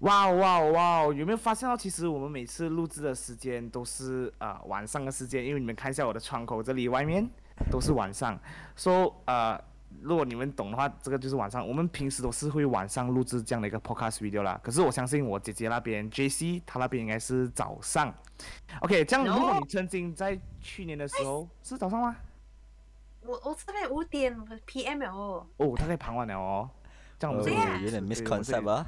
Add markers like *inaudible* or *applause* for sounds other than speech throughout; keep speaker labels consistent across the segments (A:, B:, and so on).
A: 哇哦哇哦哇哦！有没有发现到，其实我们每次录制的时间都是呃晚上的时间，因为你们看一下我的窗口这里外面都是晚上，说呃如果你们懂的话，这个就是晚上。我们平时都是会晚上录制这样的一个 podcast video 啦。可是我相信我姐姐那边 JC 她那边应该是早上。OK，这样如果你曾经在去年的时候是早上吗？
B: 我我这边五点 PM 哦。
A: 哦，他在傍晚了哦。这样我们
C: 有点 misconcept 啊。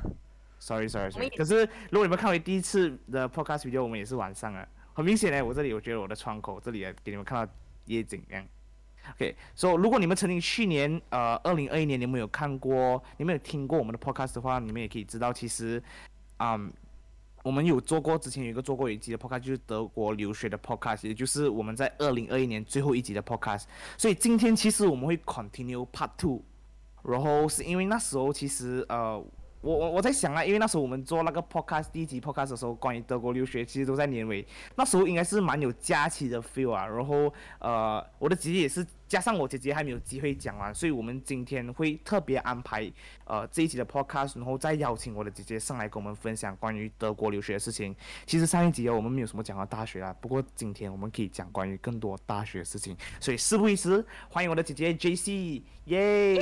A: Sorry Sorry Sorry。可是如果你们看回第一次的 podcast video，我们也是晚上啊。很明显呢，我这里我觉得我的窗口这里给你们看到夜景这样。OK，所以如果你们曾经去年呃二零二一年你们有看过，你们有听过我们的 podcast 的话，你们也可以知道，其实，嗯，我们有做过之前有一个做过一集的 podcast，就是德国留学的 podcast，也就是我们在二零二一年最后一集的 podcast。所以今天其实我们会 continue part two，然后是因为那时候其实呃。我我我在想啊，因为那时候我们做那个 podcast 第一集 podcast 的时候，关于德国留学，其实都在年尾，那时候应该是蛮有假期的 feel 啊。然后呃，我的姐姐也是。加上我姐姐还没有机会讲完，所以我们今天会特别安排呃这一集的 podcast，然后再邀请我的姐姐上来跟我们分享关于德国留学的事情。其实上一集啊我们没有什么讲到大学啊，不过今天我们可以讲关于更多大学的事情。所以事不宜迟，欢迎我的姐姐 J C，耶！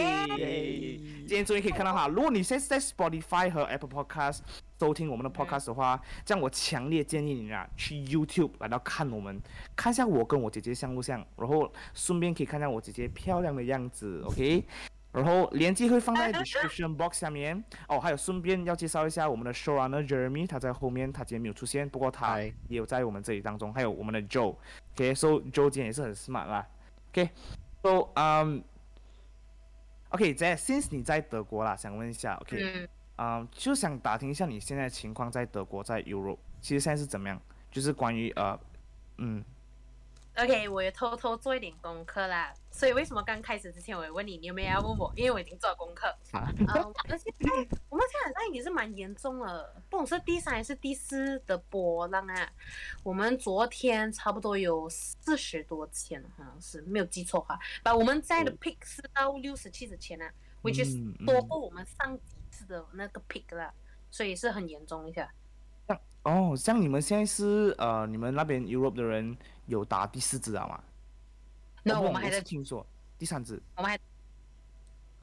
A: 今天终于可以看到哈，如果你现在在 Spotify 和 Apple Podcast。收听我们的 podcast 的话，这样我强烈建议你啊，去 YouTube 来到看我们，看一下我跟我姐姐像不像，然后顺便可以看下我姐姐漂亮的样子，*laughs* OK？然后链接会放在 description box 下面哦，还有顺便要介绍一下我们的 showrunner Jeremy，他在后面，他今天没有出现，不过他也有在我们这里当中，还有我们的 Joe，OK？So Joe 今天也是很 smart 啦，OK？So um，OK，在 since 你在德国啦，想问一下，OK？啊，就想打听一下你现在情况在德国，在 Europe，其实现在是怎么样？就是关于呃，嗯
B: ，OK，我也偷偷做一点功课啦。所以为什么刚开始之前我也问你，你有没有要问我？因为我已经做了功课。啊，而且我们现在那已经是蛮严重了，不管是第三还是第四的波浪啊。我们昨天差不多有四十多千，好像是没有记错哈。把我们在的 peak 是到六十七之前呢，which is 多过我们上。的那个 pick 啦，所以是很严重一下。
A: 像哦，像你们现在是呃，你们那边 Europe 的人有打第四支啊吗？
B: 那我们还在
A: 听说第三支，
B: 我们还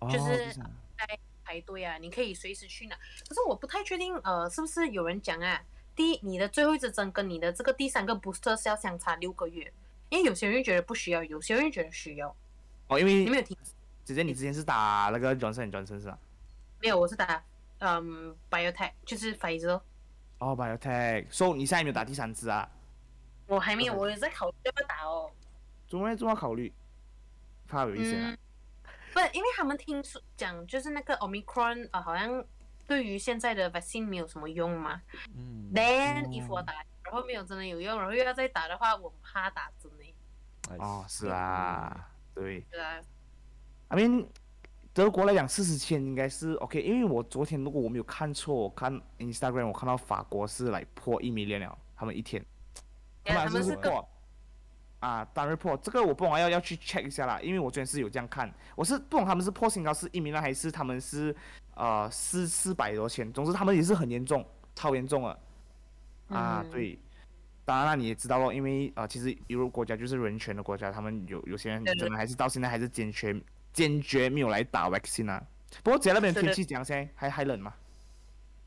B: 就是在排队啊，你可以随时去拿。可是我不太确定，呃，是不是有人讲啊？第一，你的最后一支针跟你的这个第三个 booster 是要相差六个月，因为有些人觉得不需要，有些人觉得需要。
A: 哦，因为
B: 你没有听，
A: 姐姐，你之前是打那个 Johnson Johnson 是吧？
B: 没有，我是打嗯，biotech，就是 Pfizer。
A: 哦，biotech，so 你现在有没有打第三支啊？
B: 我还没有，我也在考虑要不要打哦。
A: 怎么这么考虑？怕有一些啊？
B: 不，因为他们听说讲，就是那个 Omicron 啊，好像对于现在的 vaccine 没有什么用嘛。嗯。Then if 我打，然后没有真的有用，然后又要再打的话，我怕打针呢。
A: 哦，是啊，对。
B: 是啊。
A: I mean。德国来讲，四十千应该是 OK，因为我昨天如果我没有看错，我看 Instagram 我看到法国是来破一米了，他们一天，
B: 他们
A: 是破。啊，单日破，这个我不懂要要去 check 一下啦，因为我昨天是有这样看，我是不懂他们是破新高是一米呢，还是他们是呃四四百多千，总之他们也是很严重，超严重了，啊对，当然了你也知道咯，因为啊其实欧洲国家就是人权的国家，他们有有些人真的还是到现在还是坚决。坚决没有来打 vaccine 啊！不过姐那边天气怎样？现在还还冷吗？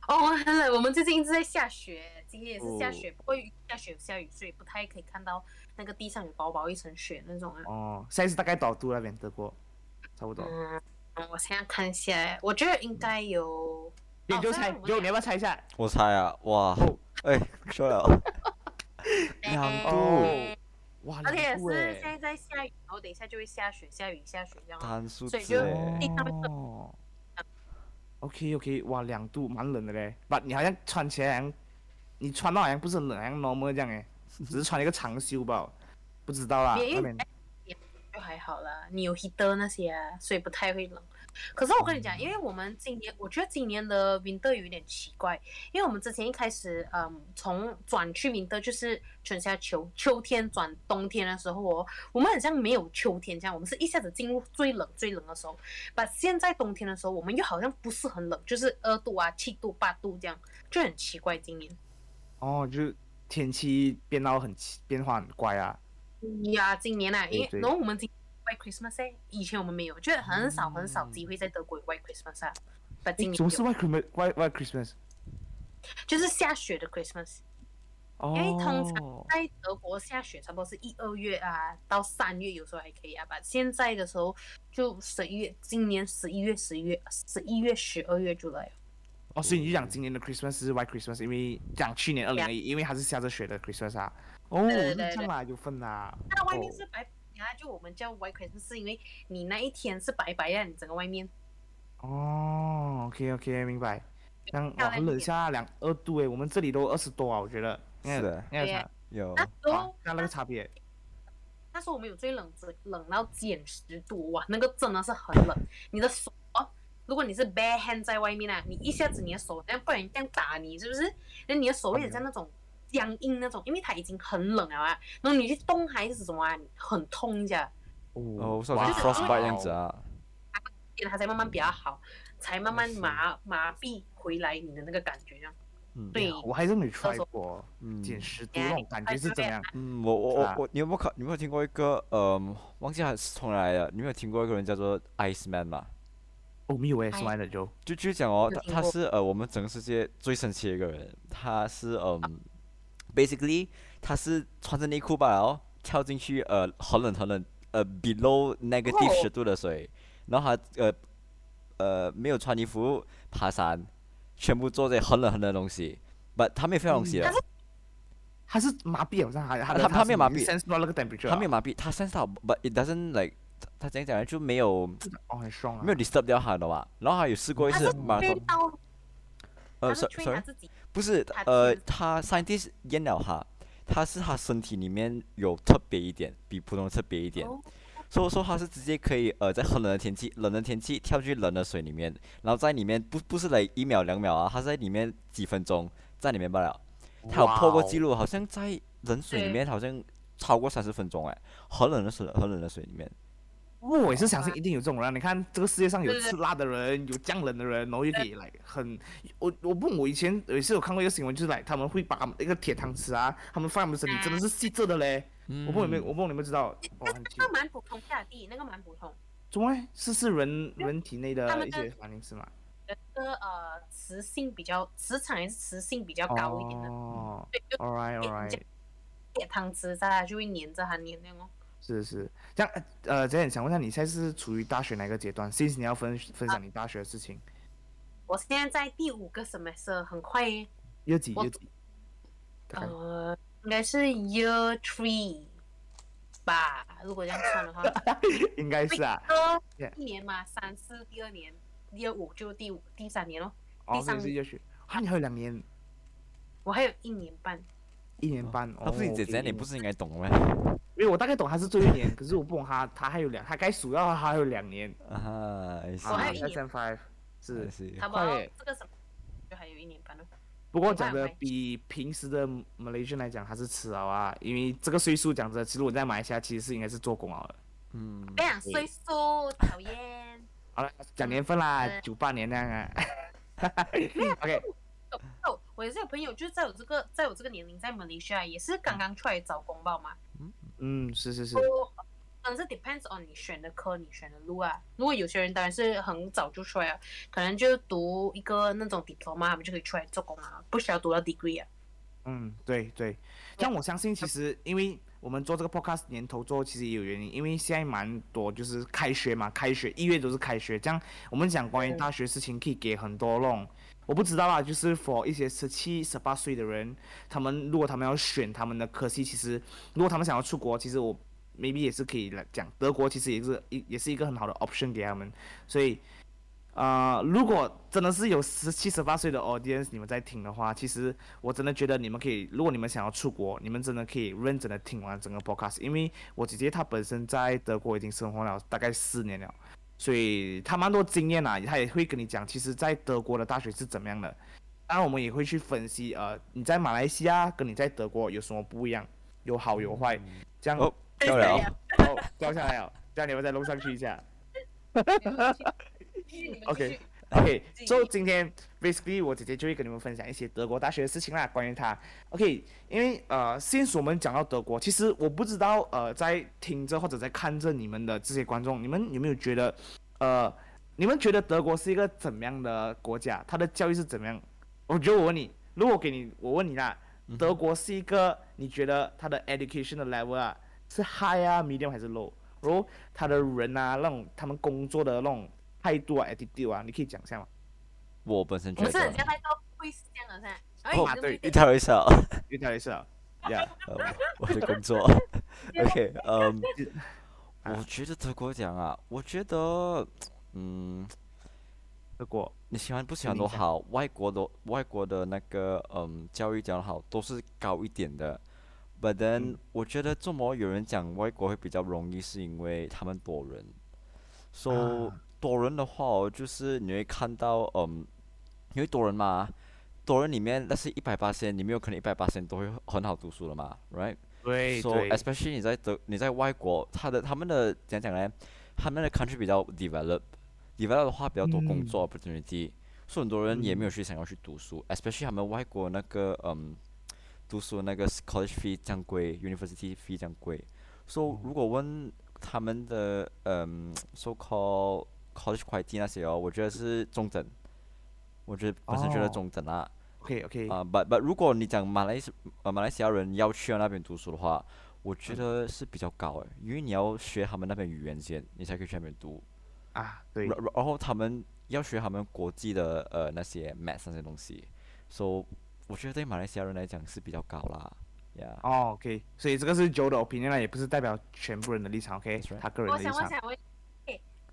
B: 哦，很冷。我们最近一直在下雪，今天也是下雪，不过下雪下雨，所以不太可以看到那个地上有薄薄一层雪那种啊。
A: 哦，现在是大概多少度那边德国？差不多。
B: 嗯，我现在看一下，我觉得应该有。
A: 你就猜，有你要不要猜一下？
C: 我猜啊，哇，*laughs* 哎，说了，*laughs* 两度。
B: 而且是现在在下雨，然后等一下就会下雪，下雨下雪这样，
C: 所
B: 以就地上面
A: OK OK，哇，两度蛮冷的嘞，不，你好像穿起来，你穿到好像不是很冷，好像 normal 这样诶，只是穿了一个长袖吧，不知道啦。
B: 那边就还好啦，你有 heater 那些啊，所以不太会冷。可是我跟你讲，因为我们今年，我觉得今年的 winter 有点奇怪，因为我们之前一开始，嗯，从转去 winter 就是春夏秋，秋天转冬天的时候哦，我们好像没有秋天这样，我们是一下子进入最冷最冷的时候，把现在冬天的时候，我们又好像不是很冷，就是二度啊、七度、八度这样，就很奇怪今年。
A: 哦，就是天气变到很奇变化很怪啊。
B: 呀，今年啊，因为
A: 对对
B: 然后我们今 White Christmas 哎，以前我们没有，就是很少很少机会在德国有 White Christmas 啊，把今年
A: 诶什么是
B: 有
A: ，White Christmas White White Christmas？
B: 就是下雪的 Christmas。
A: 哦，
B: 因为通常在德国下雪差不多是一二月啊，到三月有时候还可以啊吧。现在的时候就十一月，今年十一月、十一月、十一月、十二月就来了。
A: 哦，所以你就讲今年的 Christmas 是 White Christmas，因为讲去年二零二一，因为它是下着雪的 Christmas 啊。哦，
B: 对对
A: 是
B: 对
A: 这样啦，有分啦。
B: 那外面
A: 哦
B: 是白就我们叫 White Christmas，是因为你那一天是白白的，你整个外面。
A: 哦，OK OK，明白。这样哇，
B: 漂亮一点
A: 很冷下两二度诶，我们这里都二十多啊，我觉得。
C: 是的
A: 应该有差
C: 有
B: 那时
A: 啊
B: 候，
A: 那那个差别。
B: 那时候我们有最冷只冷到减十度哇，那个真的是很冷。你的手，如果你是 bare hand 在外面啊，你一下子你的手这样不然这样打你，是不是？那你的手会很像那种僵硬那种，因为它已经很冷了啊。然后你去动还是什么啊，很痛一下，
C: 哦，
A: 哦
C: 我说好像 frostbite 这样子啊。
B: 它才慢慢比较好，才慢慢麻麻痹回来你的那个感觉这样。
C: 嗯
B: 对
A: 我还是没
B: 到
A: try 过
C: 嗯
A: 减十度那种感觉是怎样？
C: 嗯，我我
A: 啊
C: 我我，你有没有看？你有没有听过一个呃，忘记他是从哪来的？你有没有听过一个人叫做 Ice Man 吗？
A: 哦，没有诶，
B: 哎
A: 是来的就。
C: 就就讲哦，他他是呃我们整个世界最神奇的一个人，他是嗯，basically 他是穿着内裤吧，然后，跳进去呃很冷很冷呃 below negative
B: 哦
C: 十度的水，然后他呃呃没有穿衣服爬山，全部做这些很冷很冷的东西，but 他没有飞东西的，
A: 他是麻痹，好像还他
C: 他他没有麻痹
A: sense 到那个 temperature，啊
C: 他没有麻痹，他 sense 到，but it doesn't like 他他怎样讲呢？就没有
A: 哦，很爽啊。
C: 没有 disturb 掉他的吧，然后他有试过一次马拉松，呃
B: 他是
C: so-
B: train 他
C: sorry。不是，呃，他 scientist 验了哈，他是他身体里面有特别一点，比普通特别一点，
B: 哦。
C: 所以说他是直接可以呃在很冷的天气，冷的天气跳去冷的水里面，然后在里面不不是来一秒两秒啊，他在里面几分钟在里面罢了，他有破过记
A: 录。
C: 好像在冷水里面好像超过三十分钟哎，很冷的水很冷的水里面，
A: 我也是相信一定有这种人啊。你看这个世界上有吃辣的人，有降冷的人，然后又可以来很，我我不，我以前有一次有看过一个新闻，就是来他们会把他们那个铁汤匙啊，他们放他们身体真的是细着的嘞。我不知道有没有，我不你们知道，哦，
B: 那个蛮普通下地，那个蛮普通。
A: 怎么会？是是人人体内的一些反应是吗？
B: 那个呃磁性比较，磁场也是磁性比较高一点的。
A: 哦
B: 对，就
A: ，all right all right，
B: 铁汤匙在它就会粘着它粘那样哦。
A: 是是，这样呃，这样想问一下，你现在是处于大学哪个阶段？since 你要分分享你大学的事情，
B: 我现在在第五个 semester，很快耶，我
A: year 几 year 几？
B: 呃，应该是 year three 吧，如果这样算的话。*laughs*
A: 应该是啊，
B: 一年嘛，三四第二年，第二五就第五第三年咯。
A: 哦，
B: 第三
A: 所以是 year 学，啊，你还有两年，
B: 我还有一年半。
A: 一年半。
C: 他不是你姐姐，
A: 哦，OK，
C: 你不是应该懂吗？
A: 因为我大概懂他是最后一年，*laughs* 可是我不懂他他还有两，他该数到他还有两年。*laughs*
C: 啊
B: 我还有一年
A: S M five 是
C: I，see
B: 差不这个什么就还有一年半了。
A: 不过讲的比平时的 Malaysian 来讲，他是迟了啊，因为这个岁数讲着，其实我在马来西亚其实是应该是做工了的。
C: 嗯，
B: 这样岁数讨厌。
A: 好了，讲年份啦
B: 嗯，
A: 九八年那样啊。*laughs* OK，
B: 哦，我也是有朋友，就是在我这个在我这个年龄，在马来西亚也是刚刚出来找工报嘛。
A: 嗯，是是是，
B: 我但是 depends on 你选的科，你选的路啊。如果有些人当然是很早就出来了，可能就读一个那种 diploma，他们就可以出来做工啊，不需要读到 degree 啊。
A: 嗯，对对，但我相信，其实因为我们做这个 podcast 年头做，其实也有原因，因为现在蛮多就是开学嘛，开学一月都是开学，这样我们讲关于
B: 嗯
A: 大学事情，可以给很多那种我不知道啦，就是 for 一些十七、十八岁的人，他们如果他们要选他们的科系，其实如果他们想要出国，其实我 maybe 也是可以来讲，德国其实也是一也是一个很好的 option 给他们，所以。呃，如果真的是有十七、十八岁的 audience 你们在听的话，其实我真的觉得你们可以，如果你们想要出国，你们真的可以认真的听完整个 podcast，因为我姐姐她本身在德国已经生活了大概四年了，所以他蛮多经验啊，他也会跟你讲，其实在德国的大学是怎么样的。当然，我们也会去分析，呃，你在马来西亚跟你在德国有什么不一样，有好有坏，这样
C: 哦，掉了。
A: 哦，掉下来了，这样你们再弄上去一下。OK OK，所以今天 basically 我姐姐就会跟你们分享一些德国大学的事情啦，关于它。OK，因为呃，先我们讲到德国，其实我不知道呃，在听着或者在看着你们的这些观众，你们有没有觉得呃，你们觉得德国是一个怎么样的国家？它的教育是怎么样？我觉得我问你，如果给你，我问你啦，德国是一个你觉得它的 education 的 level 啊，是 high 啊，medium 还是 low？然后他的人啊，那种他们工作的那种态度啊，attitude 啊，你可以讲一下吗？
C: 我本身觉得，
B: 不是人家那个会是这样的噻。
A: 啊，对，
C: 一条一条，
A: 一条一条，*laughs* Yeah，*laughs*
C: 我的工作。*laughs* OK，嗯，我觉得德国讲啊，我觉得，嗯，
A: 德国，
C: 你喜欢不喜欢都好，外国的外国的那个嗯教育讲的好，都是高一点的。But then，我觉得这么有人讲外国会比较容易，是因为他们多人。So 多人的话，就是你会看到，嗯，因为多人嘛，多人里面那是一百八千，你没有可能一百八千都会很好读书了嘛，right？
A: 对
C: So especially 你在德，你在外国，他的他们的讲讲呢，他们的 country 比较 develop，develop 的话比较多工作 opportunity，所以很多人也没有去想要去读书，especially 他们外国那个，嗯。读书那个 college fee 这样贵，university fee 这样贵，所以如果问他们的嗯，so called college 会计那些哦，我觉得是中等，我觉得本身觉得中等啊。
A: OK OK。
C: 啊，but but 如果你讲马来西呃马来西亚人要去那边读书的话，我觉得是比较高诶，因为你要学他们那边语言先，你才可以去那边读。
A: 啊，对。
C: 然然后他们要学他们国际的呃那些 math 那些东西，so。我觉得对马来西亚人来讲是比较高啦，呀。
A: 哦，OK，所以这个是 Joe 的 opinion 啦，也不是代表全部人的立场，OK，他个人的立
B: 场。我想，我想问，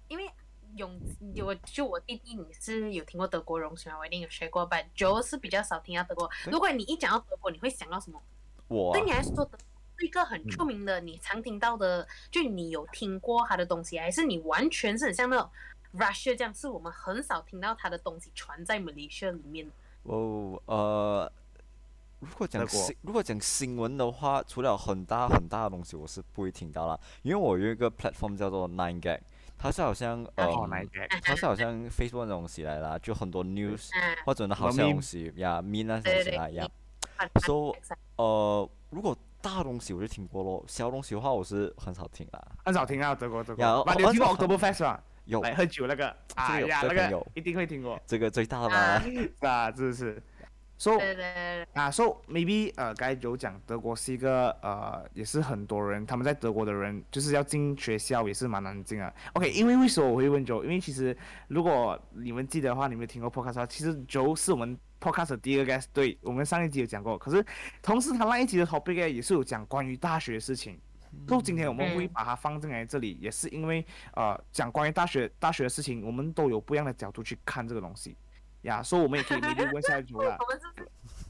B: 因为永我就我弟弟，你是有听过德国荣吗？我一定有学过，But Joe 是比较少听到德国。如果你一讲到德国，你会想到什么？
C: 我
B: 对你来说，是一个很出名的，你常听到的，就你有听过他的东西，还是你完全是很像那种 Russia 这样，是我们很少听到他的东西传在 Malaysia 里面。
C: 哦，呃，如果讲新如果讲新闻的话，除了很大很大的东西，我是不会听到啦。因为我有一个 platform 叫做 Nine Gag，它是好像呃，它是好像 Facebook 那种东西来啦，就很多 news 或者呢好像东西呀，me 那东西来呀。So，呃，如果大东西我就听过咯，小东西的话我是很少听啦。
A: 很少听啊，德国德国。那你听过 October Fest 吗？
C: 有
A: 来喝酒那个，哎呀，那个一定会听过。
C: 这个最大的吗？
A: 啊，*laughs* 这是。So 啊，So maybe 呃，该有讲德国是一个呃，也是很多人他们在德国的人就是要进学校也是蛮难进啊。OK，因为为什么我会问 Joe？因为其实如果你们记得的话，你们听过 Podcast，其实 Joe 是我们 Podcast 的第一个 guest，对我们上一集有讲过。可是同时他那一集的 topic 也是有讲关于大学的事情。就今天我们会把它放进来这里，也是因为呃讲关于大学大学的事情，我们都有不一样的角度去看这个东西呀，所以我们也可以明天问下一组了。*laughs*
B: 我们是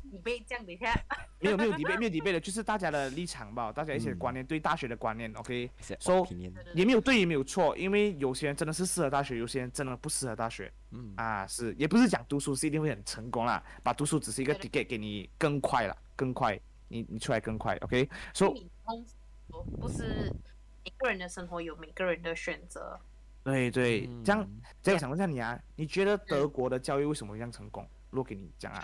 B: 底背这样子一下。*laughs*
A: 没有没有底背没有底背的，就是大家的立场吧，大家一些观念对大学的观念，OK。说也没有对也没有错，因为有些人真的是适合大学，有些人真的不适合大学。嗯啊是，也不是讲读书是一定会很成功啦，把读书只是一个 ticket 给你更快了，更快，你你出来更快，OK。说。
B: 不是每个人的生活有每个人的选择。
A: 对对，这样，这样想问一下你啊，你觉得德国的教育为什么这样成功？如果给你讲啊，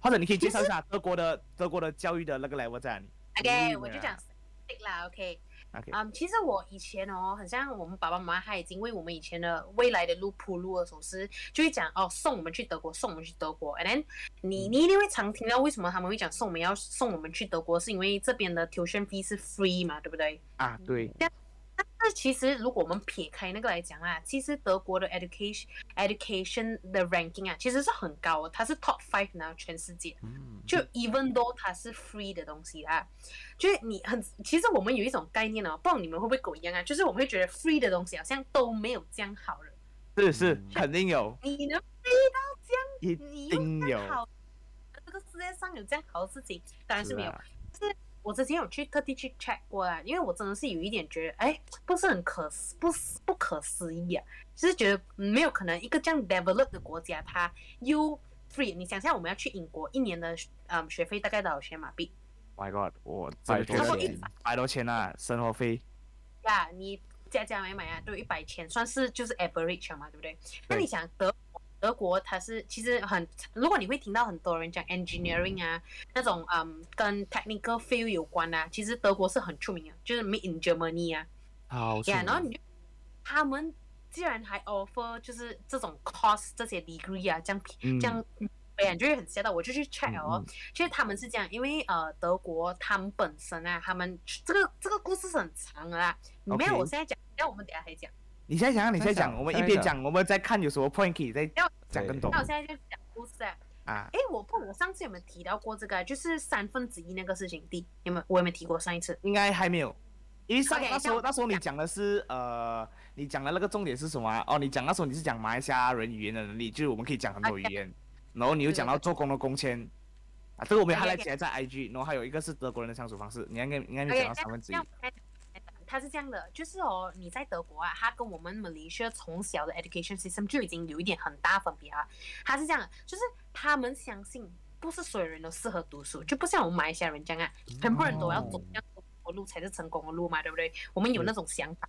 A: 或者你可以介绍一下德国的德国的教育的那个 level 在哪里
B: ？OK，我就讲 stick 啦，OK。嗯，其实我以前哦，很像我们爸爸妈妈，他已经为我们以前的未来的路铺路的时候，是就会讲哦，送我们去德国，送我们去德国。And then 你你一定会常听到为什么他们会讲送我们要送我们去德国，是因为这边的 tuition fee 是 free 嘛，对不对？
A: 啊，对。
B: 那其实，如果我们撇开那个来讲啊，其实德国的 education education 的 ranking 啊，其实是很高的，它是 top five 呢，全世界。嗯。就 even though 它是 free 的东西啊，就是你很，其实我们有一种概念哦，不知道你们会不会跟我一样啊，就是我们会觉得 free 的东西好像都没有这样好了。
A: 是是，肯定有。
B: 你能飞到这样，
A: 一定有。
B: 这个世界上有这样好的事情，当然是没有。是。我之前有去特地去 check 过啦，因为我真的是有一点觉得，哎，不是很可思，不不可思议啊，就是觉得没有可能一个这样 develop 的国家，它又 free。你想象我们要去英国一年的嗯学费大概多少钱马币
A: ？My God，我
C: 百多钱
A: 百多钱啊，生活费。
B: 呀，你加加买买啊，都有一百千，算是就是 average 了嘛，对不对？那你想德德国它是其实很，如果你会听到很多人讲 engineering 啊，那种嗯跟 technical field 有关啊，其实德国是很出名的，就是 made in Germany 啊，
A: 好
B: 呀，然后你就他们既然还 offer 就是这种 course 这些 degree 啊，这样
A: 嗯
B: 这样。哎呀，你就会很吓到，我就去 check 哦。
A: 嗯
B: 其实他们是这样，因为呃，德国他们本身啊，他们这个这个故事是很长的啦。没有，我现在讲，要我们等一下还讲。
A: 你现在讲，你现在讲，
C: 再讲
A: 我们一边讲，我们再看有什么 point 可以再
B: 要
A: 讲更多
B: 那我现在就讲故事啊。
A: 啊。
B: 哎，我不，我上次有没有提到过这个啊？就是三分之一那个事情，第有没有？我有没有提过上一次？
A: 应该还没有，因为上那时候那时候你讲的是呃，你讲的那个重点是什么啊、哦，你讲那时候你是讲马来西亚人语言的能力，就是我们可以讲很多语言，然后你又讲到做工的工签啊，这个我们还来起来在 IG，然后还有一个是德国人的相处方式，你应该应该没讲到三分之一
B: 他是这样的，就是哦，你在德国啊，他跟我们 Malaysia 从小的 education system 就已经有一点很大分别啊。他是这样的，就是他们相信不是所有人都适合读书，就不像我们马来西亚人这样啊，全部人都要走这样的路才是成功的路嘛，对不对？我们有那种想法。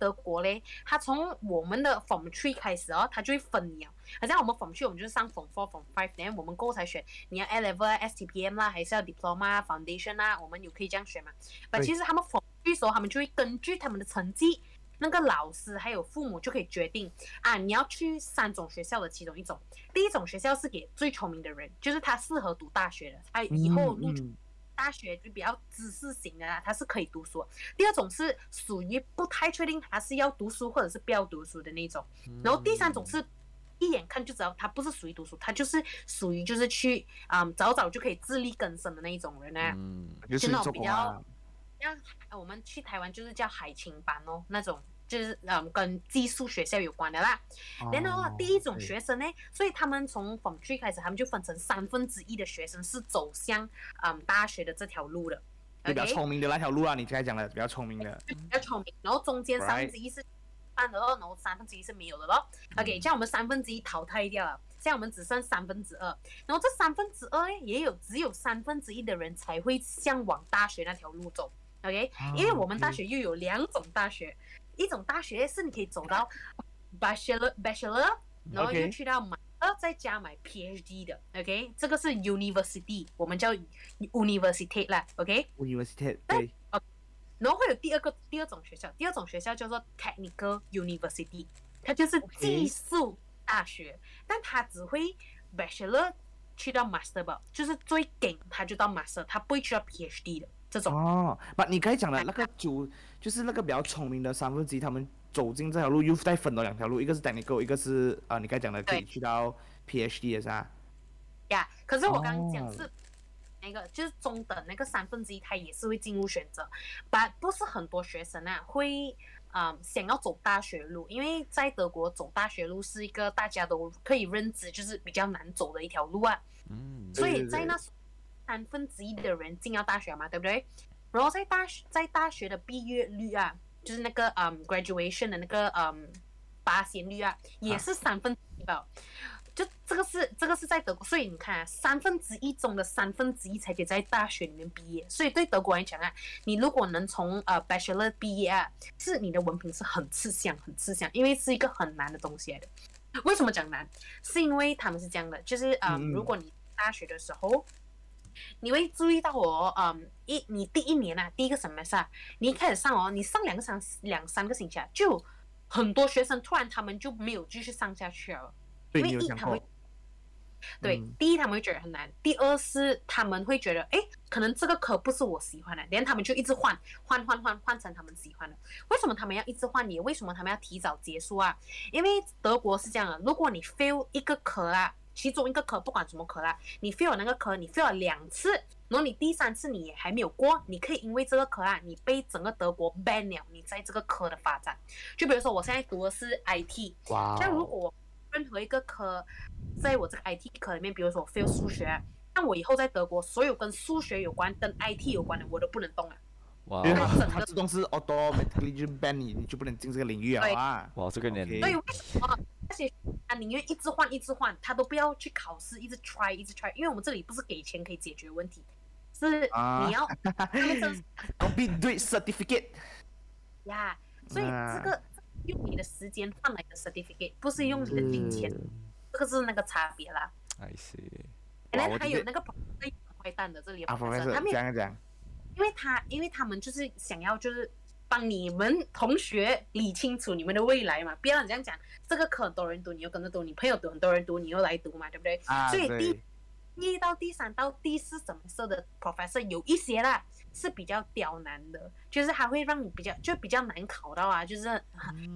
B: 德国嘞，他从我们的 Form Three 开始哦，他就会分你哦。好像我们 Form Three 我们就是上 Form Four、Form Five，然后我们过后才选你要 A Level 啊、STPM 啦，还是要 Diploma、Foundation 啦，我们有可以这样选嘛？但
A: 对
B: 其实他们 Form 时候，他们就会根据他们的成绩，那个老师还有父母就可以决定啊，你要去三种学校的其中一种。第一种学校是给最聪明的人，就是他适合读大学的，他以后录取
A: 嗯
B: 大学就比较知识型的啦，他是可以读书。第二种是属于不太确定他是要读书或者是不要读书的那种。然后第三种是一眼看就知道他不是属于读书，他就是属于就是去嗯早早就可以自力更生的那一种人啊。
C: 嗯，
A: 就是做工啊，
B: 我们去台湾就是叫海青班哦，那种就是嗯跟寄宿学校有关的啦。然后
A: 哦
B: 第一种学生呢，所以他们从 Form Three 开始，他们就分成三分之一的学生是走向嗯大学的这条路的。
A: 就比较聪明的那条路啊，你刚才讲的比较聪明的，
B: 比较聪明，然后中间三分之一是办的咯，然后三分之一是没有的咯。OK，这样我们三分之一淘汰掉了，现在我们只剩三分之二，然后这三分之二呢，也有只有三分之一的人才会向往大学那条路走。OK，因为我们大学又有两种大学，一种大学是你可以走到 bachelor bachelor，然后又去到 master，再加买 PhD 的。OK，这个是 university，我们叫 university 啦。
A: OK，university 对，
B: 然后会有第二个第二种学校，第二种学校叫做 technical university，它就是
A: OK
B: 技术大学但它只会 bachelor 去到 master 吧，就是最顶它就到 master，它不会去到 PhD 的这种。
A: 哦，不，你刚才讲的那个九，就是那个比较聪明的三分之一，他们走进这条路又再分了两条路，一个是 technical，一个是啊、你刚才讲的可以去到 PhD 的是吧？
B: 呀可是我刚刚讲
A: 哦
B: 是那个，就是中等那个三分之一，他也是会进入选择，但不是很多学生啊会。嗯，想要走大学路，因为在德国走大学路是一个大家都可以认知，就是比较难走的一条路啊。
C: 嗯，
B: 所以
A: 对对对
B: 在那三分之一的人进到大学嘛，对不对？然后在大学在大学的毕业率啊，就是那个嗯 graduation 的那个嗯八仙率啊，也是三分之一吧。就这个是这个是在德国，所以你看啊，三分之一中的三分之一才可以在大学里面毕业。所以对德国来讲啊，你如果能从呃 bachelor 毕业啊，是你的文凭是很吃香，很吃香，因为是一个很难的东西来的。为什么讲难？是因为他们是这样的，就是嗯如果你大学的时候，你会注意到我，嗯，一你第一年啊，第一个 semester，啊你一开始上哦，你上两个三两三个星期啊，就很多学生突然他们就没有继续上下去了。因为一他们，对，
A: 嗯
B: 第一他们会觉得很难，第二是他们会觉得，哎，可能这个科不是我喜欢的，然后他们就一直换换换换换成他们喜欢的。为什么他们要一直换？你为什么他们要提早结束啊？因为德国是这样的，如果你 fail 一个科啊，其中一个科不管什么科啦，你 fail 那个科，你 fail 了两次，然后你第三次你也还没有过，你可以因为这个科啊，你被整个德国 ban 了你在这个科的发展。就比如说我现在读的是 IT，像如果我任何一个科，在我这个 IT 科里面，比如说我 fail 数学，那我以后在德国，所有跟数学有关、跟 IT 有关的，我都不能动了。
C: 哇
A: 因为
B: 它
A: 它它自动是 automatically 就 ban 你，你就不能进这个领域啊。
C: 哇，这个年
B: 所以为什么那些他宁愿一直换一直换，他都不要去考试，一直 try 一直 try？因为我们这里不是给钱可以解决问题，是
A: 啊
B: 你要他们真的是 *laughs*
A: Complete Grade Certificate。
B: 呀，所以
A: 啊
B: 这个用你的时间换来的 certificate，不是用你的金钱，这个是那个差别啦。
C: I see。
B: 然后
A: 我觉得
B: 还有那个坏蛋的这里的
A: 啊
B: 他们
A: 这样讲，
B: 因为他因为他们就是想要就是帮你们同学理清楚你们的未来嘛，不要你这样讲，这个课很多人读，你又跟着读，你朋友读很多人读，你又来读嘛，对不对？
A: 啊，
B: 所以第一到第三到第四怎么色的 professor 有一些啦是比较刁难的，就是他会让你比较就比较难考到啊，就是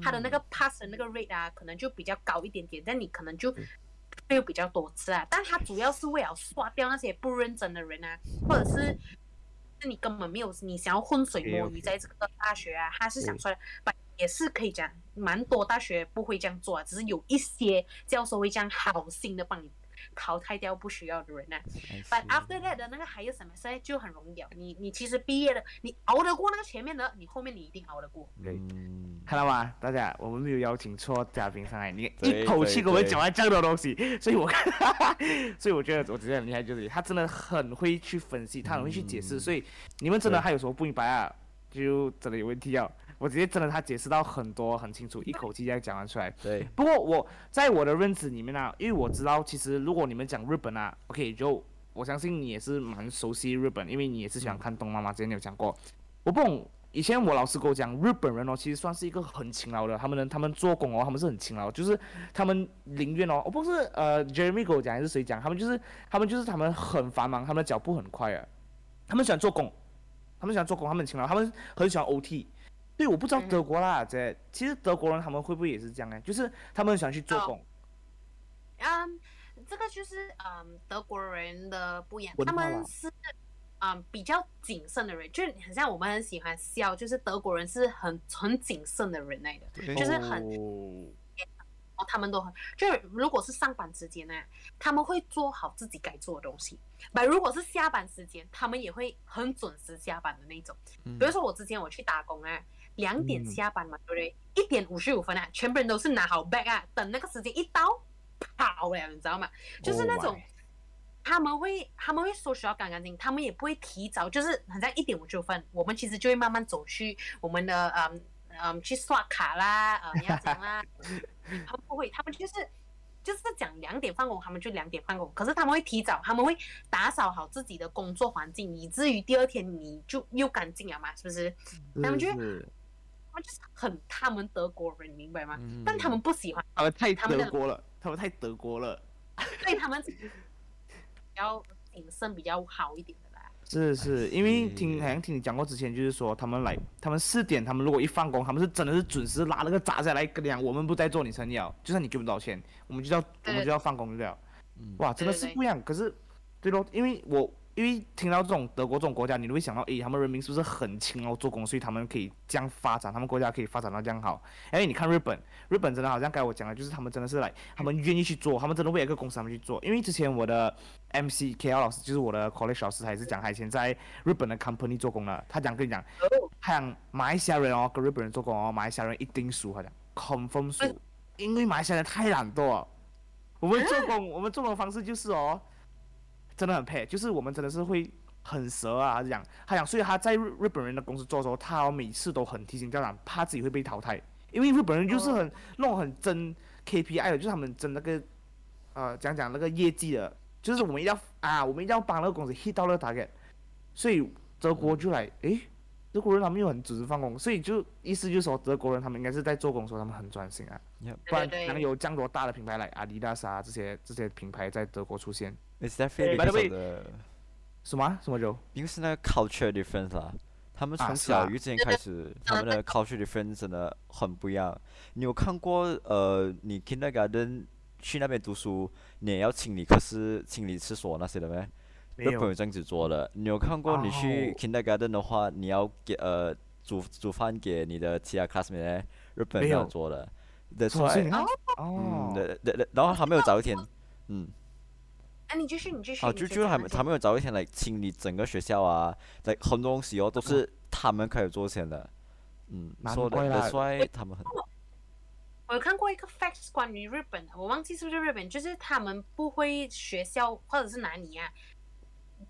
B: 他的那个 pass 的那个 rate 啊，可能就比较高一点点，但你可能就 fail 比较多次啊。但他主要是为了刷掉那些不认真的人啊，或者是是你根本没有你想要浑水摸鱼在这个大学啊，他是想
A: 对
B: 出来，把也是可以讲，蛮多大学不会这样做啊，只是有一些教授会这样好心的帮你淘汰掉不需要的人啊。
C: I
B: But after that 的那个还有什么事就很容易了。你你其实毕业了，你熬得过那个前面的，你后面你一定熬得过。
A: 对。
C: 嗯，
A: 看到吗？大家，我们没有邀请错嘉宾上来，你一口气给我们讲完这么多东西，所以我看，*laughs* 所以我觉得我觉得很厉害，就是他真的很会去分析，他很会去解释，
C: 嗯
A: 所以你们真的还有什么不明白啊，就真的有问题啊。我直接真的他解释到很多很清楚，一口气这样讲完出来。
C: 对，
A: 不过我在我的认知里面呢、因为我知道，其实如果你们讲日本啊，OK，就我相信你也是蛮熟悉日本，因为你也是喜欢看动漫嘛，之前有讲过。我不懂，以前我老师跟我讲，日本人哦，其实算是一个很勤劳的，他们的他们做工哦，他们是很勤劳，就是他们宁愿哦，我不是呃 Jeremy 跟我讲还是谁讲，他们就是他们就是他们很繁忙，他们的脚步很快啊，他们喜欢做工，他们喜欢做工，他们很勤劳，他们很喜欢 OT。对，我不知道
B: 嗯。
A: 德国啦，这其实德国人他们会不会也是这样呢？就是他们很喜欢去做
B: 哦。
A: 工，
B: 嗯，这个就是嗯德国人的不一样，他们是嗯比较谨慎的人，就很像我们很喜欢笑，就是德国人是很很谨慎的人来的，就是很
A: 哦。
B: 哦，他们都很，就是如果是上班时间呢，他们会做好自己该做的东西。那如果是下班时间，他们也会很准时下班的那种。
C: 嗯
B: 比如说我之前我去打工啊，两点
A: 嗯
B: 下班嘛，对不对？一点五十五分啊，全部人都是拿好 bag 啊，等那个时间一到，跑了，你知道吗？就是那
A: Oh
B: 种他们会他们会收拾到干干净，他们也不会提早，就是好像一点五十五分，我们其实就会慢慢走去我们的嗯嗯去刷卡啦，呃 *laughs* 你要讲啦，他们不会，他们就是就是讲两点放工，他们就两点放工，可是他们会提早，他们会打扫好自己的工作环境，以至于第二天你就又干净了嘛，是不是？他们就会
A: 是
B: 他们就是很他们德国人，你明白吗？
C: 嗯
B: 但他们不喜欢，
A: 他们太德国了，他们太德国了。
B: 所以他们比较谨慎，比较好一点的啦。
A: 是是，因为听好像听你讲过之前，就是说他们来，他们四点，他们如果一放工，他们是真的是准时拉那个闸下来跟你讲，我们不再做你生意了，就算你给不到钱，我们就要我们就要放工就了。
C: 嗯
A: 哇，真的是不一样。可是，对咯，因为我因为听到这种德国这种国家，你都会想到，诶，他们人民是不是很勤劳做工，所以他们可以这样发展，他们国家可以发展到这样好。哎，你看日本，日本真的好像该我讲的，就是他们真的是来，他们愿意去做，他们真的为了一个公司他们去做。因为之前我的 MC KL 老师，就是我的 college 老师，他也是讲他以前在日本的 company 做工的，他讲跟你讲，
B: 哦，
A: 他讲马来西亚人哦跟日本人做工哦，马来西亚人一定输，他讲 confirm 输，因为马来西亚人太懒惰了。我们做工，我们做工的方式就是哦，真的很配，就是我们真的是会很蛇啊，他讲，他讲，所以他在日日本人的公司做的时候，他哦每次都很提心吊胆，怕自己会被淘汰，因为日本人就是很、那种很争 KPI 的，就是他们争那个呃讲讲那个业绩的，就是我们一定要啊，我们一定要帮那个公司 hit 到那个 target，所以德国就来诶。德国人他们又很准时放工，所以就意思就是说，德国人他们应该是在做工的时候他们很专心啊不然
B: 对对
A: 能有这样多大的品牌来阿迪达斯啊这些这些品牌在德国出现？
C: It's definitely
A: By the
C: because
A: way-
C: of the
A: 什么啊？什么酒？
C: 因为是那个 culture difference 啦，他们从小幼稚园开始，他们的 culture difference 真的很不一样。你有看过呃，你 kindergarten 去那边读书，你也要清理课室、清理厕所那些的没？日本有这样子做的。你有看过你去
A: 哦
C: kindergarten 的话，你要给呃煮煮饭给你的其他 classmate，呢日本这样
A: 没有。
C: 做的。
A: 看
B: 哦
A: 哦。
C: 嗯，对对对，然后还没有早一天，嗯，
B: 哎，你继续，你继续。
C: 啊，就就他们他们有找一天来清理整个学校啊，在很多东西哦，都是他们开始做先的。嗯，说的很帅他们很。
B: 我有看过一个 facts 关于日本的，我忘记是不是日本，就是他们不会学校或者是哪里啊，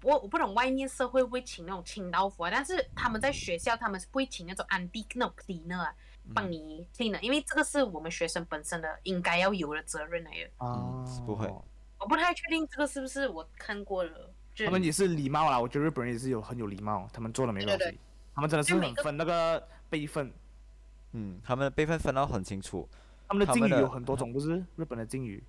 B: 我我不懂外面社会会请那种清道夫啊，但是他们在学校他们是不会请那种安迪那种 cleaner 啊，帮你 clean 的，因为这个是我们学生本身的应该要有的责任来的。
C: 啊，不会，
B: 我不太确定这个是不是我看过的。
A: 他们也是礼貌啦，我觉得日本人也是有很有礼貌，他们做的没东西，他们真的是很分那个辈分。
C: 嗯，他们的辈分分到很清楚。
A: 他们的敬语有很多种，不是日本的敬语。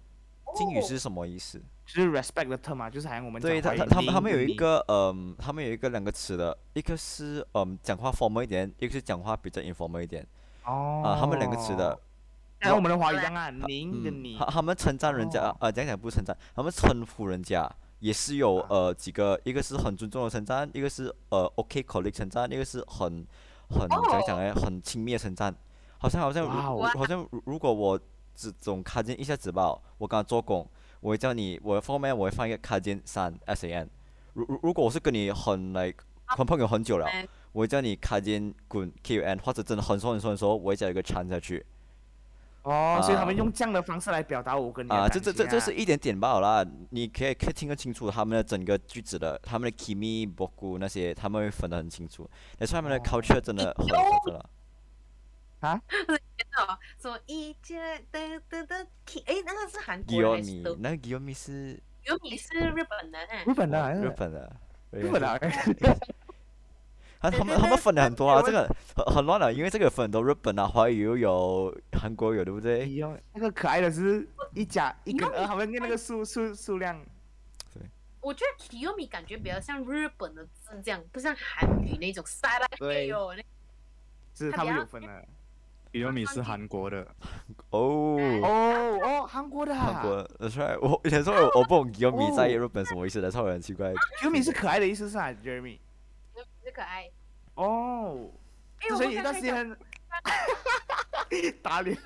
C: 敬语是什么意思？
A: 就是 respect 的 term 嘛，就是好像我们
C: 对他他他们他们有一个嗯，他们有一个两个词的，一个是嗯讲话 formal 一点，一个是讲话比较 informal 一点。
A: 哦。
C: 啊，他们两个词的。
A: 像我们的华语一样啊，您跟你。
C: 他他们称赞人家啊，讲讲不称赞，他们称呼人家也是有呃几个，一个是很尊重的称赞，一个是呃 OK colleague 称赞，一个是很很讲讲哎很亲密的称赞。好像好像如好像如如果我只总卡进一下纸包，我刚做工，我会叫你，我后面我会放一个卡进三 S A N。如如如果我是跟你很 like 很朋友很久了，我会叫你卡进滚 Q N，或者真的很熟很熟的时候，我会加一个掺下去。
A: 哦，所以他们用这样的方式来表达我跟你
C: 啊，这这这这是一点点罢了，你可以可以听得清楚他们的整个句子的，他们的 kimi boku 那些他们会分得很清楚，那他们的 culture 真的很真的。
A: 啊？
B: 不是，什么一阶的的的 K？哎，那个是韩国还是？
C: 那个 Giomi 是
B: ？Giomi 是日本的，
A: 日本的，
C: 日本的，
A: 日本的。
C: 他他们他们分的很多啊，这个很很乱的，因为这个分很多日本啊，华语又有，韩国有，对不对？
A: 那个可爱的是一家一跟二，他们那个数数数量。
C: 对。
B: 我觉得 Giomi 感觉比较像日本的字，这样不像韩语那种塞来
A: 对哟，是他们有分的。
D: uomi 是韩国的，
C: 哦
A: 哦哦，韩国的，
C: 韩国，That's right。我以前说我不懂 uomi 在日本什么意思的，超很奇怪。
A: uomi 是可爱的意思是啊，Jeremy。
B: 是可爱。
A: 哦。所以一段时间，打脸。